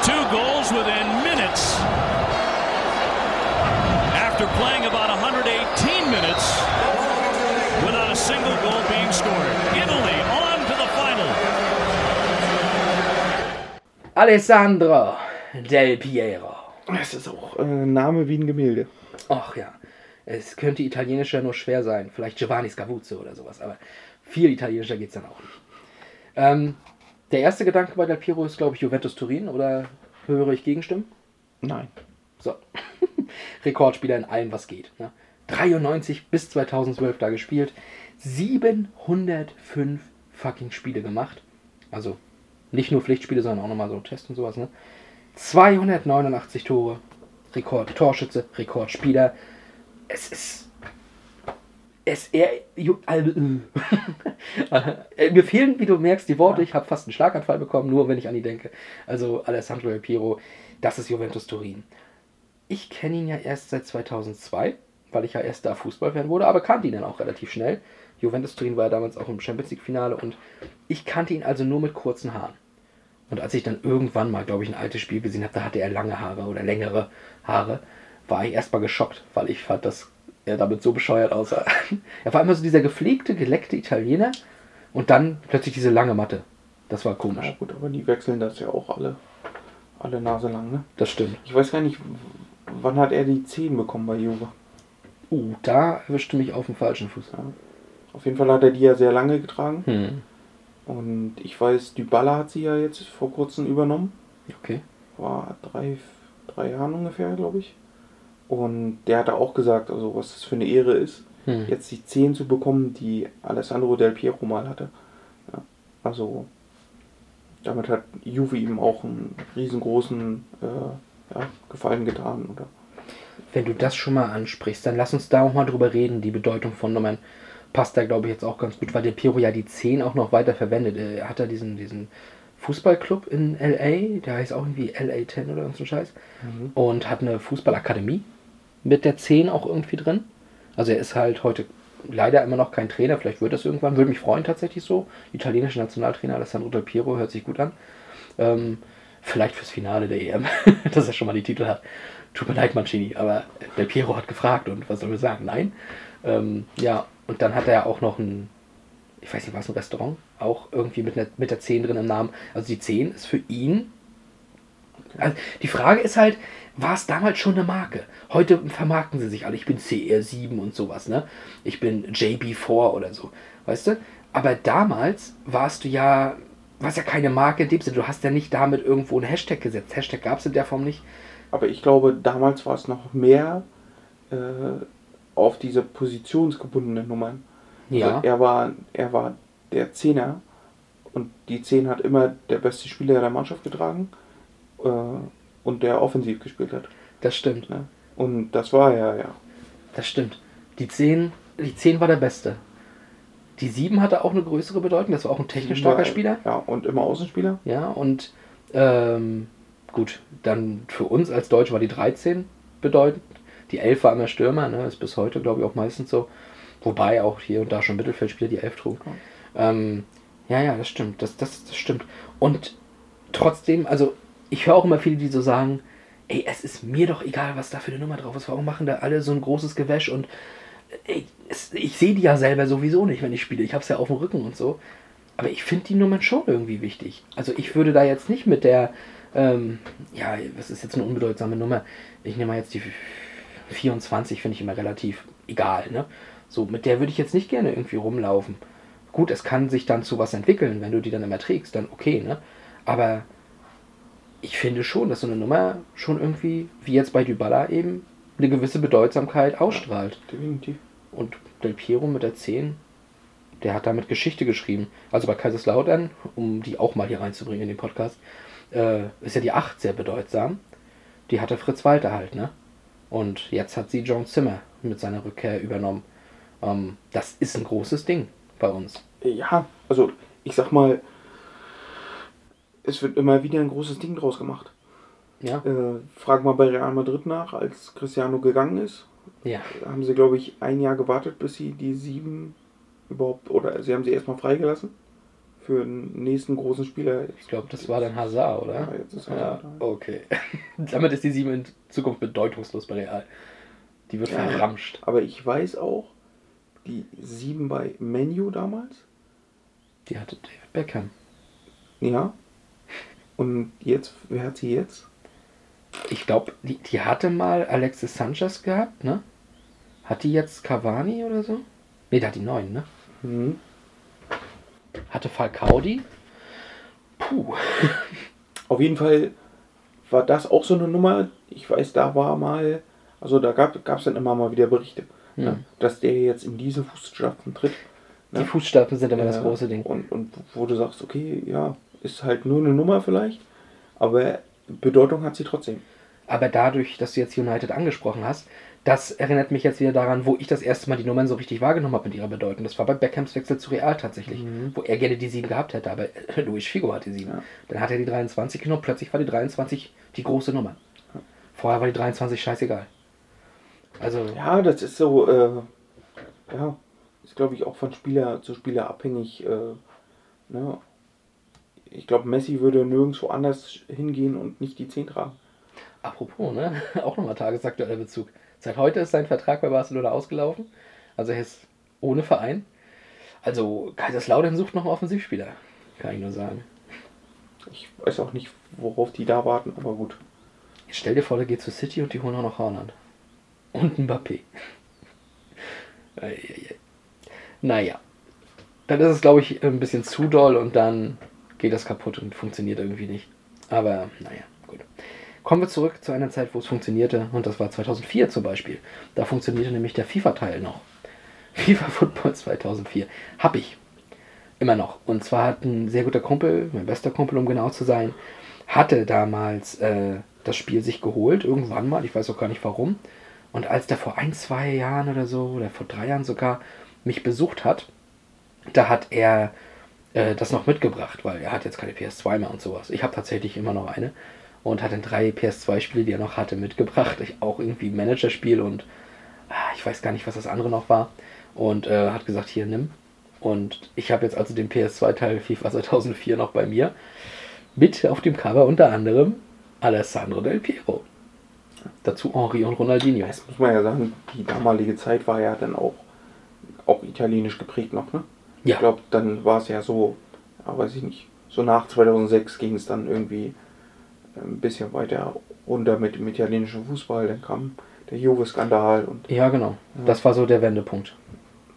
Two goals within minutes. After playing about 118 minutes without a single goal being scored. Alessandro Del Piero. Es ist auch äh, Name wie ein Gemälde. Ach ja, es könnte italienischer nur schwer sein. Vielleicht Giovanni Scavuzzo oder sowas, aber viel italienischer geht es dann auch nicht. Ähm, der erste Gedanke bei Del Piero ist, glaube ich, Juventus Turin oder höre ich Gegenstimmen? Nein. So. Rekordspieler in allem, was geht. Ne? 93 bis 2012 da gespielt. 705 fucking Spiele gemacht. Also nicht nur Pflichtspiele, sondern auch nochmal so Tests und sowas. Ne? 289 Tore. Rekord Torschütze, Rekordspieler. Es ist. Es er. ju- äh, Mir fehlen, wie du merkst, die Worte. Ich habe fast einen Schlaganfall bekommen, nur wenn ich an ihn denke. Also Alessandro Del Piero, das ist Juventus Turin. Ich kenne ihn ja erst seit 2002, weil ich ja erst da Fußballfan wurde, aber kannte ihn dann auch relativ schnell. Juventus Turin war ja damals auch im Champions League Finale und ich kannte ihn also nur mit kurzen Haaren. Und als ich dann irgendwann mal, glaube ich, ein altes Spiel gesehen habe, da hatte er lange Haare oder längere Haare, war ich erstmal geschockt, weil ich fand, dass er damit so bescheuert aussah. er war immer so dieser gepflegte, geleckte Italiener und dann plötzlich diese lange Matte. Das war komisch. Ja gut, aber die wechseln das ja auch alle, alle Nase lang, ne? Das stimmt. Ich weiß gar nicht, wann hat er die 10 bekommen bei Juve? Uh, da erwischte mich auf dem falschen Fuß. Ja. Auf jeden Fall hat er die ja sehr lange getragen. Hm. Und ich weiß, Dybala hat sie ja jetzt vor kurzem übernommen. Okay. War drei, drei Jahren ungefähr, glaube ich. Und der hat auch gesagt, also was das für eine Ehre ist, Hm. jetzt die 10 zu bekommen, die Alessandro Del Piero mal hatte. Ja, also damit hat Juve ihm auch einen riesengroßen äh, ja, Gefallen getan. Oder? Wenn du das schon mal ansprichst, dann lass uns da auch mal drüber reden. Die Bedeutung von Nummern passt da, glaube ich, jetzt auch ganz gut, weil der Piro ja die 10 auch noch weiter verwendet. Er hat da diesen, diesen Fußballclub in L.A., der heißt auch irgendwie LA 10 oder so ein Scheiß. Und hat eine Fußballakademie mit der 10 auch irgendwie drin. Also er ist halt heute leider immer noch kein Trainer, vielleicht wird das irgendwann, würde mich freuen tatsächlich so. Italienischer Nationaltrainer Alessandro Del Piero hört sich gut an. Ähm, vielleicht fürs Finale der EM, dass er schon mal die Titel hat. tut mir leid, Mancini, aber Del Piero hat gefragt und was soll wir sagen? Nein. Ähm, ja, und dann hat er auch noch ein, ich weiß nicht, war es ein Restaurant? Auch irgendwie mit, einer, mit der 10 drin im Namen. Also die 10 ist für ihn. Also die Frage ist halt, war es damals schon eine Marke? Heute vermarkten sie sich alle. Ich bin CR7 und sowas, ne? Ich bin JB4 oder so, weißt du? Aber damals warst du ja, warst ja keine Marke in. Du hast ja nicht damit irgendwo einen Hashtag gesetzt. Hashtag gab es in der Form nicht. Aber ich glaube, damals war es noch mehr äh, auf diese positionsgebundenen Nummern. Ja. Also er, war, er war der Zehner und die Zehn hat immer der beste Spieler der Mannschaft getragen äh, und der offensiv gespielt hat. Das stimmt. Ne? Und das war er, ja. Das stimmt. Die 10, die 10 war der Beste. Die 7 hatte auch eine größere Bedeutung. Das war auch ein technisch starker War- Spieler. Ja, und immer Außenspieler. Ja, und ähm, gut, dann für uns als Deutsche war die 13 bedeutend. Die 11 war immer Stürmer, ne? ist bis heute, glaube ich, auch meistens so. Wobei auch hier und da schon Mittelfeldspieler die 11 trug. Ähm, ja, ja, das stimmt. Das, das, das stimmt. Und trotzdem, also ich höre auch immer viele, die so sagen, ey, es ist mir doch egal, was da für eine Nummer drauf ist. Warum machen da alle so ein großes Gewäsch und ey, es, ich sehe die ja selber sowieso nicht, wenn ich spiele. Ich habe es ja auf dem Rücken und so. Aber ich finde die Nummern schon irgendwie wichtig. Also ich würde da jetzt nicht mit der, ähm, ja, was ist jetzt eine unbedeutsame Nummer? Ich nehme mal jetzt die 24, finde ich immer relativ egal, ne? So, mit der würde ich jetzt nicht gerne irgendwie rumlaufen. Gut, es kann sich dann zu was entwickeln, wenn du die dann immer trägst, dann okay, ne? Aber ich finde schon, dass so eine Nummer schon irgendwie, wie jetzt bei Dybala eben, eine gewisse Bedeutsamkeit ausstrahlt. Definitiv. Und Del Piero mit der 10, der hat damit Geschichte geschrieben. Also bei Kaiserslautern, um die auch mal hier reinzubringen in den Podcast, äh, ist ja die 8 sehr bedeutsam. Die hatte Fritz Walter halt, ne? Und jetzt hat sie John Zimmer mit seiner Rückkehr übernommen. Ähm, das ist ein großes Ding bei uns. Ja, also ich sag mal, es wird immer wieder ein großes Ding draus gemacht. Ja, Äh, frag mal bei Real Madrid nach, als Cristiano gegangen ist. ja, Haben sie, glaube ich, ein Jahr gewartet, bis sie die sieben überhaupt, oder sie haben sie erstmal freigelassen für den nächsten großen Spieler. ich glaube, das war dann Hazard, oder? Ja, jetzt ist Ja, Hazard da. okay. Damit ist die 7 in Zukunft bedeutungslos bei Real. Die wird Ja. verramscht. Aber ich weiß auch, die sieben bei Menu damals, Die hatte David Beckham. ja. Und jetzt, wer hat sie jetzt? Ich glaube, die, die hatte mal Alexis Sanchez gehabt, ne? Hat die jetzt Cavani oder so? Ne, da hat die 9, ne? Hm. Hatte Falcao die? Puh. Auf jeden Fall war das auch so eine Nummer. Ich weiß, da war mal, also da gab es dann immer mal wieder Berichte, Hm. ne, dass der jetzt in diese Fußstapfen tritt. Die ne? Fußstapfen sind immer das Ja, große Ding. Und, und wo du sagst, okay, ja, ist halt nur eine Nummer vielleicht, aber Bedeutung hat sie trotzdem. Aber dadurch, dass du jetzt United angesprochen hast, das erinnert mich jetzt wieder daran, wo ich das erste Mal die Nummern so richtig wahrgenommen habe mit ihrer Bedeutung. Das war bei Beckhams Wechsel zu Real tatsächlich, wo er gerne die 7 gehabt hätte, aber Luis Figo hat die 7. Ja. Dann hat er die 23 genommen, plötzlich war die 23 die große Nummer. Vorher war die 23 scheißegal. Also, Ja, das ist so, äh, ja, ist glaube ich auch von Spieler zu Spieler abhängig. Äh, ne? Ich glaube, Messi würde nirgendwo anders hingehen und nicht die 10 tragen. apropos, ne? auch nochmal tagesaktueller Bezug. Seit heute ist sein Vertrag bei Barcelona ausgelaufen. Also er ist ohne Verein. Also Kaiserslautern sucht noch einen Offensivspieler. Kann ich nur sagen. Ich weiß auch nicht, worauf die da warten, aber gut. Jetzt stell dir vor, der geht zu City und die holen auch noch Haaland. Und Mbappé. Naja. Dann ist es, glaube ich, ein bisschen zu doll und dann geht das kaputt und funktioniert irgendwie nicht. Aber naja, gut. Kommen wir zurück zu einer Zeit, wo es funktionierte. Und das war 2004 zum Beispiel. Da funktionierte nämlich der FIFA-Teil noch. FIFA Football 2004. Hab ich. Immer noch. Und zwar hat ein sehr guter Kumpel, mein bester Kumpel, um genau zu sein, hatte damals äh, das Spiel sich geholt, irgendwann mal, ich weiß auch gar nicht warum. Und als der vor ein, zwei Jahren oder so, oder vor drei Jahren sogar, mich besucht hat, da hat er äh, das noch mitgebracht, weil er hat jetzt keine PS2 mehr und sowas. Ich habe tatsächlich immer noch eine und hat dann drei PS2-Spiele, die er noch hatte, mitgebracht. Ich auch irgendwie Managerspiel und ah, ich weiß gar nicht, was das andere noch war. Und äh, hat gesagt, hier, nimm. Und ich habe jetzt also den PS2-Teil FIFA 2004 noch bei mir. Mit auf dem Cover unter anderem Alessandro Del Piero. Dazu Henri und Ronaldinho. Das muss man ja sagen, die damalige Zeit war ja dann auch, auch italienisch geprägt noch, ne? Ja. Ich glaube, dann war es ja so, ja, weiß ich nicht, so nach 2006 ging es dann irgendwie ein bisschen weiter runter mit dem italienischen Fußball. Dann kam der Juve-Skandal und, Ja, genau. Das war so der Wendepunkt.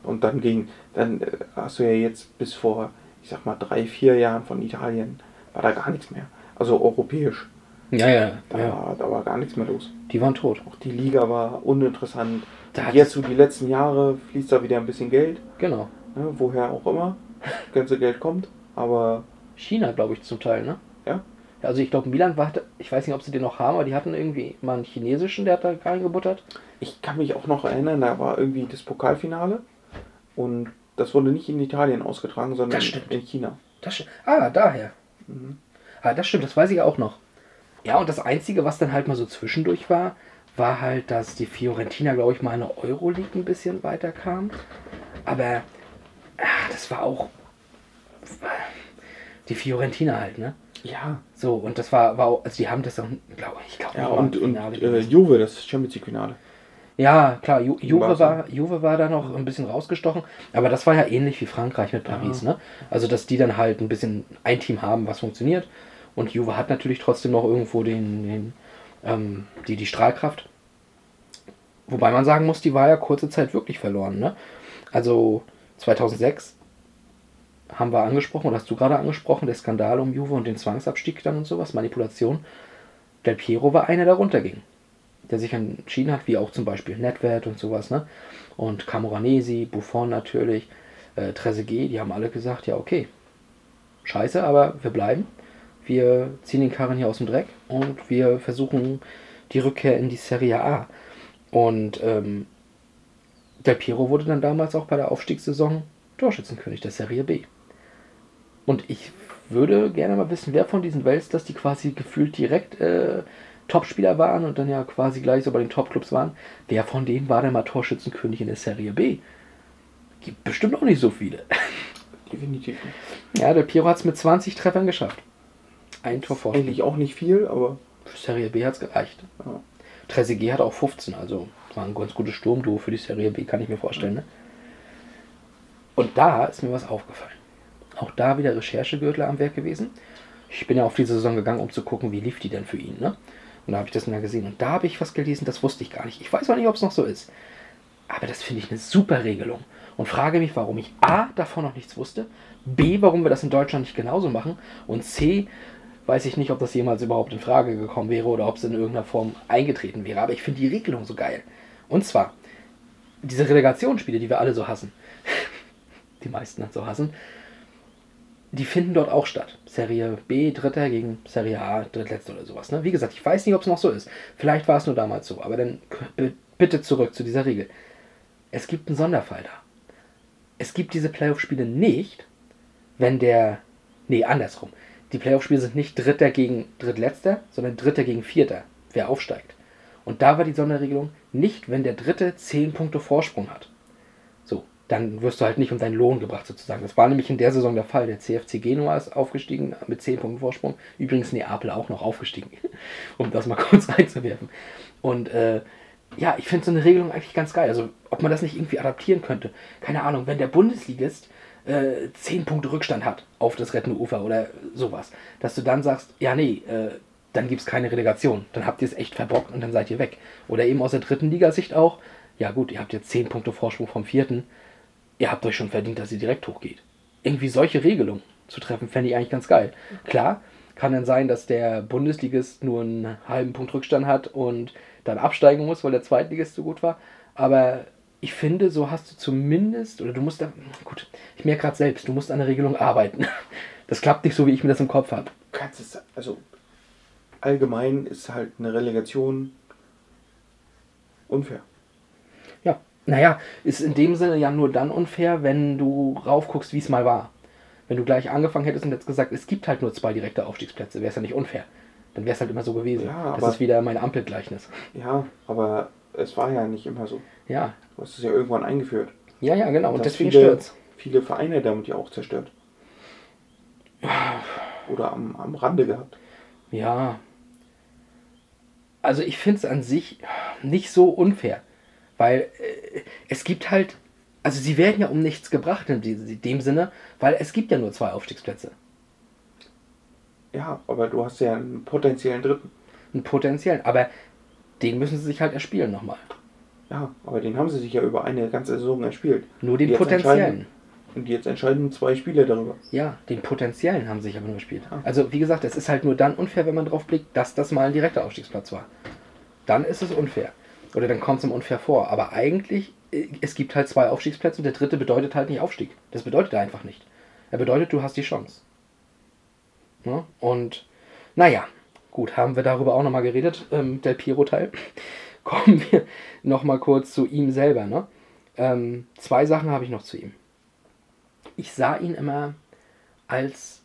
und dann ging, dann äh, hast du ja jetzt bis vor, ich sag mal, drei, vier Jahren von Italien, war da gar nichts mehr. Also europäisch, Ja, ja, da, ja. War, da war gar nichts mehr los. Die waren tot. Auch die Liga war uninteressant. Da Jetzt so die letzten Jahre fließt da wieder ein bisschen Geld, Genau. ne, woher auch immer das ganze Geld kommt. Aber China, glaube ich, zum Teil, ne? ja, Also ich glaube, Milan war, ich weiß nicht, ob sie den noch haben, aber die hatten irgendwie mal einen chinesischen, der hat da reingebuttert. ich kann mich auch noch erinnern, da war irgendwie das Pokalfinale und das wurde nicht in Italien ausgetragen, sondern stimmt. in China. Das sti- ah, daher. Ah, das stimmt, das weiß ich auch noch. Ja, und das Einzige, was dann halt mal so zwischendurch war, war halt, dass die Fiorentina, glaube ich, mal in der Euroleague ein bisschen weiter kam. Aber ah, das war auch die Fiorentina halt, ne? Ja, So, und das war, war auch, also die haben das auch, glaube ich, glaube ja noch mal und, und äh. Juve, das Champions League Finale. Ja, klar, Ju Juve, war, Juve war da noch ein bisschen rausgestochen, aber das war ja ähnlich wie Frankreich mit Paris, ne? Also, dass die dann halt ein bisschen ein Team haben, was funktioniert. Und Juve hat natürlich trotzdem noch irgendwo den, den ähm, die, die Strahlkraft. Wobei man sagen muss, die war ja kurze Zeit wirklich verloren, ne? Also 2006 haben wir angesprochen, oder hast du gerade angesprochen, der Skandal um Juve und den Zwangsabstieg dann und sowas, Manipulation. Del Piero war einer, der runterging der sich entschieden hat, wie auch zum Beispiel Netwert und sowas, ne? Und Camoranesi, Buffon natürlich, äh, Trezeguet, die haben alle gesagt, ja okay, scheiße, aber wir bleiben. Wir ziehen den Karren hier aus dem Dreck und wir versuchen die Rückkehr in die Serie A. Und ähm, Del Piero wurde dann damals auch bei der Aufstiegssaison Torschützenkönig der Serie B. Und ich würde gerne mal wissen, wer von diesen Welsters, die quasi gefühlt direkt äh, Topspieler waren und dann ja quasi gleich so bei den Topclubs waren, wer von denen war denn mal Torschützenkönig in der Serie B? Gibt bestimmt auch nicht so viele. Definitiv. nicht. Ja, der Piero hat es mit 20 Treffern geschafft. Ein Tor vor. Eigentlich auch nicht viel, aber Für Serie B hat es gereicht. Ja. Trezeguet hat auch 15, also war ein ganz gutes Sturmduo für die Serie B, kann ich mir vorstellen. Ne? Und da ist mir was aufgefallen. Auch da wieder Recherchegürtel am Werk gewesen. Ich bin ja auf diese Saison gegangen, um zu gucken, wie lief die denn für ihn. Ne? Und da habe ich das mal gesehen. Und da habe ich was gelesen, das wusste ich gar nicht. Ich weiß auch nicht, ob es noch so ist. Aber das finde ich eine super Regelung. Und frage mich, warum ich A, davon noch nichts wusste, B, warum wir das in Deutschland nicht genauso machen und C, weiß ich nicht, ob das jemals überhaupt in Frage gekommen wäre oder ob es in irgendeiner Form eingetreten wäre. Aber ich finde die Regelung so geil. Und zwar, diese Relegationsspiele, die wir alle so hassen, die meisten so hassen, die finden dort auch statt. Serie B, Dritter gegen Serie A, Drittletzter oder sowas. Ne? Wie gesagt, ich weiß nicht, ob es noch so ist. Vielleicht war es nur damals so. Aber dann bitte zurück zu dieser Regel. Es gibt einen Sonderfall da. Es gibt diese Playoff-Spiele nicht, wenn der. Nee, andersrum. Die Playoff-Spiele sind nicht Dritter gegen Drittletzter, sondern Dritter gegen Vierter, wer aufsteigt. Und da war die Sonderregelung nicht, wenn der Dritte 10 Punkte Vorsprung hat. Dann wirst du halt nicht um deinen Lohn gebracht sozusagen. Das war nämlich in der Saison der Fall. Der CFC Genua ist aufgestiegen mit 10 Punkten Vorsprung. Übrigens Neapel auch noch aufgestiegen, um das mal kurz reinzuwerfen. Und äh, ja, ich finde so eine Regelung eigentlich ganz geil. Also, ob man das nicht irgendwie adaptieren könnte. Keine Ahnung, wenn der Bundesligist äh, 10 Punkte Rückstand hat auf das rettende Ufer oder sowas, dass du dann sagst, ja, nee, äh, dann gibt es keine Relegation. Dann habt ihr es echt verbockt und dann seid ihr weg. Oder eben aus der dritten Liga-Sicht auch, ja gut, ihr habt jetzt 10 Punkte Vorsprung vom vierten, ihr habt euch schon verdient, dass ihr direkt hochgeht. Irgendwie solche Regelungen zu treffen, fände ich eigentlich ganz geil. Klar, kann dann sein, dass der Bundesligist nur einen halben Punkt Rückstand hat und dann absteigen muss, weil der Zweitligist so gut war. Aber ich finde, so hast du zumindest, oder du musst da, gut, ich merke gerade selbst, du musst an der Regelung arbeiten. Das klappt nicht so, wie ich mir das im Kopf habe. kannst es, also allgemein ist halt eine Relegation unfair. Ja, naja, ist in dem Sinne ja nur dann unfair, wenn du raufguckst, wie es mal war. Wenn du gleich angefangen hättest und jetzt gesagt, es gibt halt nur zwei direkte Aufstiegsplätze, wäre es ja nicht unfair. Dann wäre es halt immer so gewesen. Ja, das ist wieder mein Ampelgleichnis. Ja, aber es war ja nicht immer so. Ja, Du hast es ja irgendwann eingeführt. ja, ja, genau. Und Das deswegen viele, stört's. viele Vereine damit ja auch zerstört. Oder am, am Rande gehabt. Ja. also ich finde es an sich nicht so unfair. Weil äh, es gibt halt, also sie werden ja um nichts gebracht in dem Sinne, weil es gibt ja nur zwei Aufstiegsplätze. Ja, aber du hast ja einen potenziellen dritten. Einen potenziellen. Aber den müssen sie sich halt erspielen nochmal. Ja, aber den haben sie sich ja über eine ganze Saison erspielt. Nur den potenziellen. Und jetzt entscheiden zwei Spiele darüber. Ja, den potenziellen haben sie sich aber nur gespielt. Also wie gesagt, es ist halt nur dann unfair, wenn man drauf blickt, dass das mal ein direkter Aufstiegsplatz war. Dann ist es unfair. Oder dann kommt es im unfair vor. Aber eigentlich, äh, es gibt halt zwei Aufstiegsplätze und der dritte bedeutet halt nicht Aufstieg. Das bedeutet er einfach nicht. Er bedeutet, du hast die Chance. Ne? Und naja, gut, haben wir darüber auch nochmal geredet, ähm, Del Piero-Teil. Kommen wir nochmal kurz zu ihm selber. Ne? Ähm, zwei Sachen habe ich noch zu ihm. Ich sah ihn immer als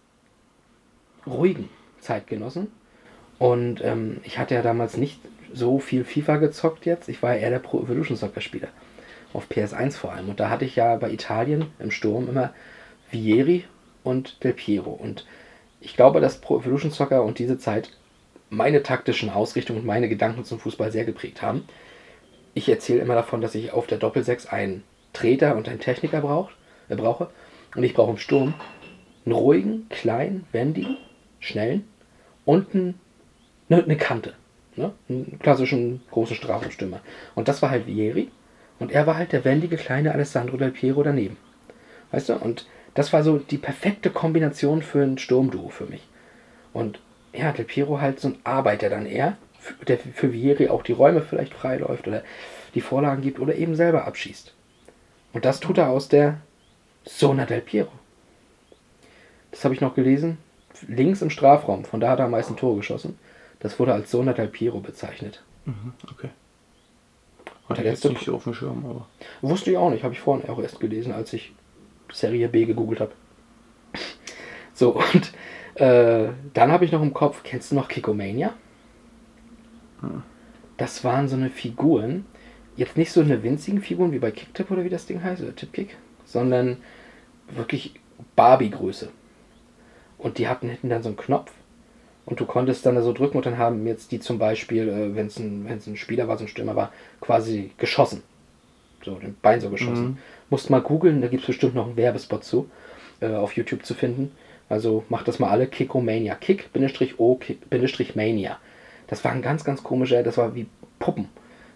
ruhigen Zeitgenossen. Und ähm, ich hatte ja damals nicht so viel FIFA gezockt jetzt. Ich war ja eher der Pro Evolution Soccer Spieler. Auf PS1 vor allem. Und da hatte ich ja bei Italien im Sturm immer Vieri und Del Piero. Und ich glaube, dass Pro Evolution Soccer und diese Zeit meine taktischen Ausrichtungen und meine Gedanken zum Fußball sehr geprägt haben. Ich erzähle immer davon, dass ich auf der Doppelsechs einen Treter und einen Techniker braucht, äh, brauche. Und ich brauche im Sturm einen ruhigen, kleinen, wendigen, schnellen und einen, ne, eine Kante. Ne? Einen klassischen großen Strafenstürmer. Und das war halt Vieri. Und er war halt der wendige kleine Alessandro Del Piero daneben. Weißt du? Und das war so die perfekte Kombination für ein Sturmduo für mich. Und ja, Del Piero halt so ein Arbeiter dann eher, der für Vieri auch die Räume vielleicht freiläuft oder die Vorlagen gibt oder eben selber abschießt. Und das tut er aus der Sona Del Piero. Das habe ich noch gelesen. Links im Strafraum, von da hat er am meisten Tore geschossen. Das wurde als Sona Del Piero bezeichnet. Okay. Und der letzte nicht auf dem Schirm, aber. Wusste ich auch nicht, habe ich vorhin auch erst gelesen, als ich Serie B gegoogelt habe. So, und äh, dann habe ich noch im Kopf, kennst du noch Kickomania? Das waren so eine Figuren, jetzt nicht so eine winzigen Figuren wie bei Kicktip oder wie das Ding heißt, oder Tipkick, sondern wirklich Barbie-Größe. Und die hatten hinten dann so einen Knopf und du konntest dann da so drücken und dann haben jetzt die zum Beispiel, äh, wenn es ein, wenn's ein Spieler war, so ein Stürmer war, quasi geschossen. So, den Bein so geschossen. Musst mal googeln, da gibt es bestimmt noch einen Werbespot zu, äh, auf YouTube zu finden. Also macht das mal alle, Kickomania. Kick, Bindestrich O, Kick, Bindestrich Mania. Das war ein ganz, ganz komischer, das war wie Puppen.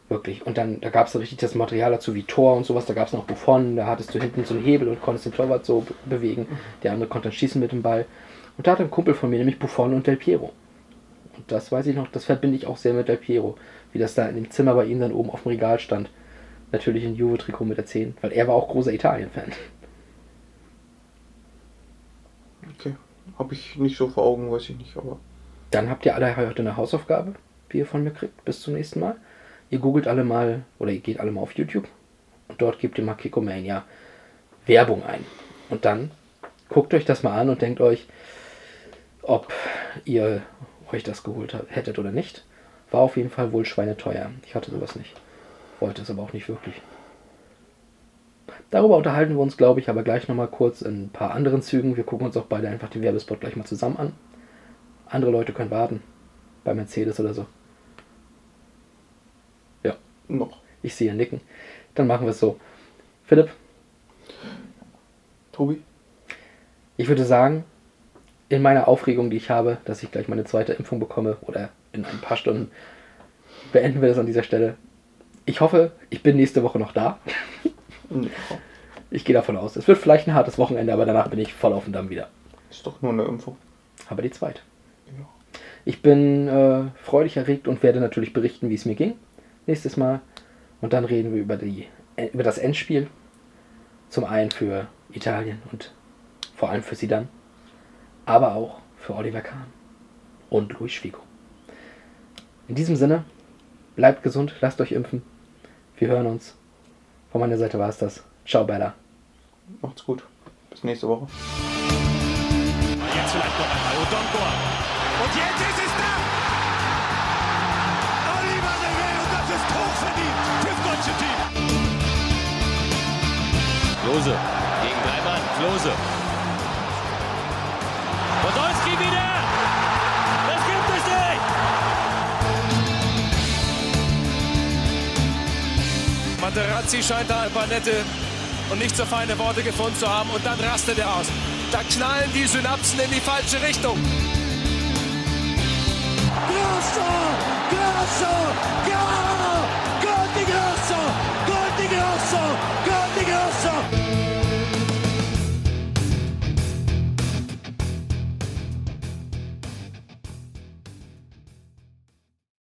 Wirklich. Und dann, da gab es so richtig das Material dazu wie Tor und sowas. Da gab es noch Buffon, da hattest du hinten so einen Hebel und konntest den Torwart so be- bewegen. Der andere konnte dann schießen mit dem Ball. Und da hat ein Kumpel von mir, nämlich Buffon und Del Piero. Und das weiß ich noch, das verbinde ich auch sehr mit Del Piero. Wie das da in dem Zimmer bei ihm dann oben auf dem Regal stand. Natürlich ein Juve-Trikot mit der 10, weil er war auch großer Italien-Fan. Okay. Habe ich nicht so vor Augen, weiß ich nicht, aber. Dann habt ihr alle heute eine Hausaufgabe, die ihr von mir kriegt. Bis zum nächsten Mal. Ihr googelt alle mal, oder ihr geht alle mal auf YouTube. Und dort gebt ihr mal Kickomania Werbung ein. Und dann guckt euch das mal an und denkt euch, ob ihr euch das geholt habt- hättet oder nicht. War auf jeden Fall wohl schweineteuer. Ich hatte sowas nicht. Wollte es aber auch nicht wirklich. Darüber unterhalten wir uns, glaube ich, aber gleich nochmal kurz in ein paar anderen Zügen. Wir gucken uns auch beide einfach den Werbespot gleich mal zusammen an. Andere Leute können warten. Bei Mercedes oder so. Ja, Noch. ich sehe nicken. Dann machen wir es so. Philipp, Tobi? ich würde sagen, in meiner Aufregung, die ich habe, dass ich gleich meine zweite Impfung bekomme oder in ein paar Stunden, beenden wir das an dieser Stelle. Ich hoffe, ich bin nächste Woche noch da. Ich gehe davon aus. Es wird vielleicht ein hartes Wochenende, aber danach bin ich voll auf dem Damm wieder. Ist doch nur eine Impfung. Aber die zweite. Ja. Ich bin äh, freudig erregt und werde natürlich berichten, wie es mir ging. Nächstes Mal. Und dann reden wir über, die, äh, über das Endspiel. Zum einen für Italien und vor allem für sie dann. Aber auch für Oliver Kahn und Luis Figo. In diesem Sinne, bleibt gesund, lasst euch impfen. Wir hören uns. Von meiner Seite war es das. Ciao, Bella. Macht's gut. Bis nächste Woche. Jetzt vielleicht noch einmal. Odonkor. Und jetzt ist es da! Oliver Rivero, das ist hochverdient fürs deutsche Team. Klose gegen drei Mann. Klose. Materazzi scheint da ein paar nette und nicht so feine Worte gefunden zu haben und dann rastet er aus. Da knallen die Synapsen in die falsche Richtung. Grosso! Grosso! Grosso!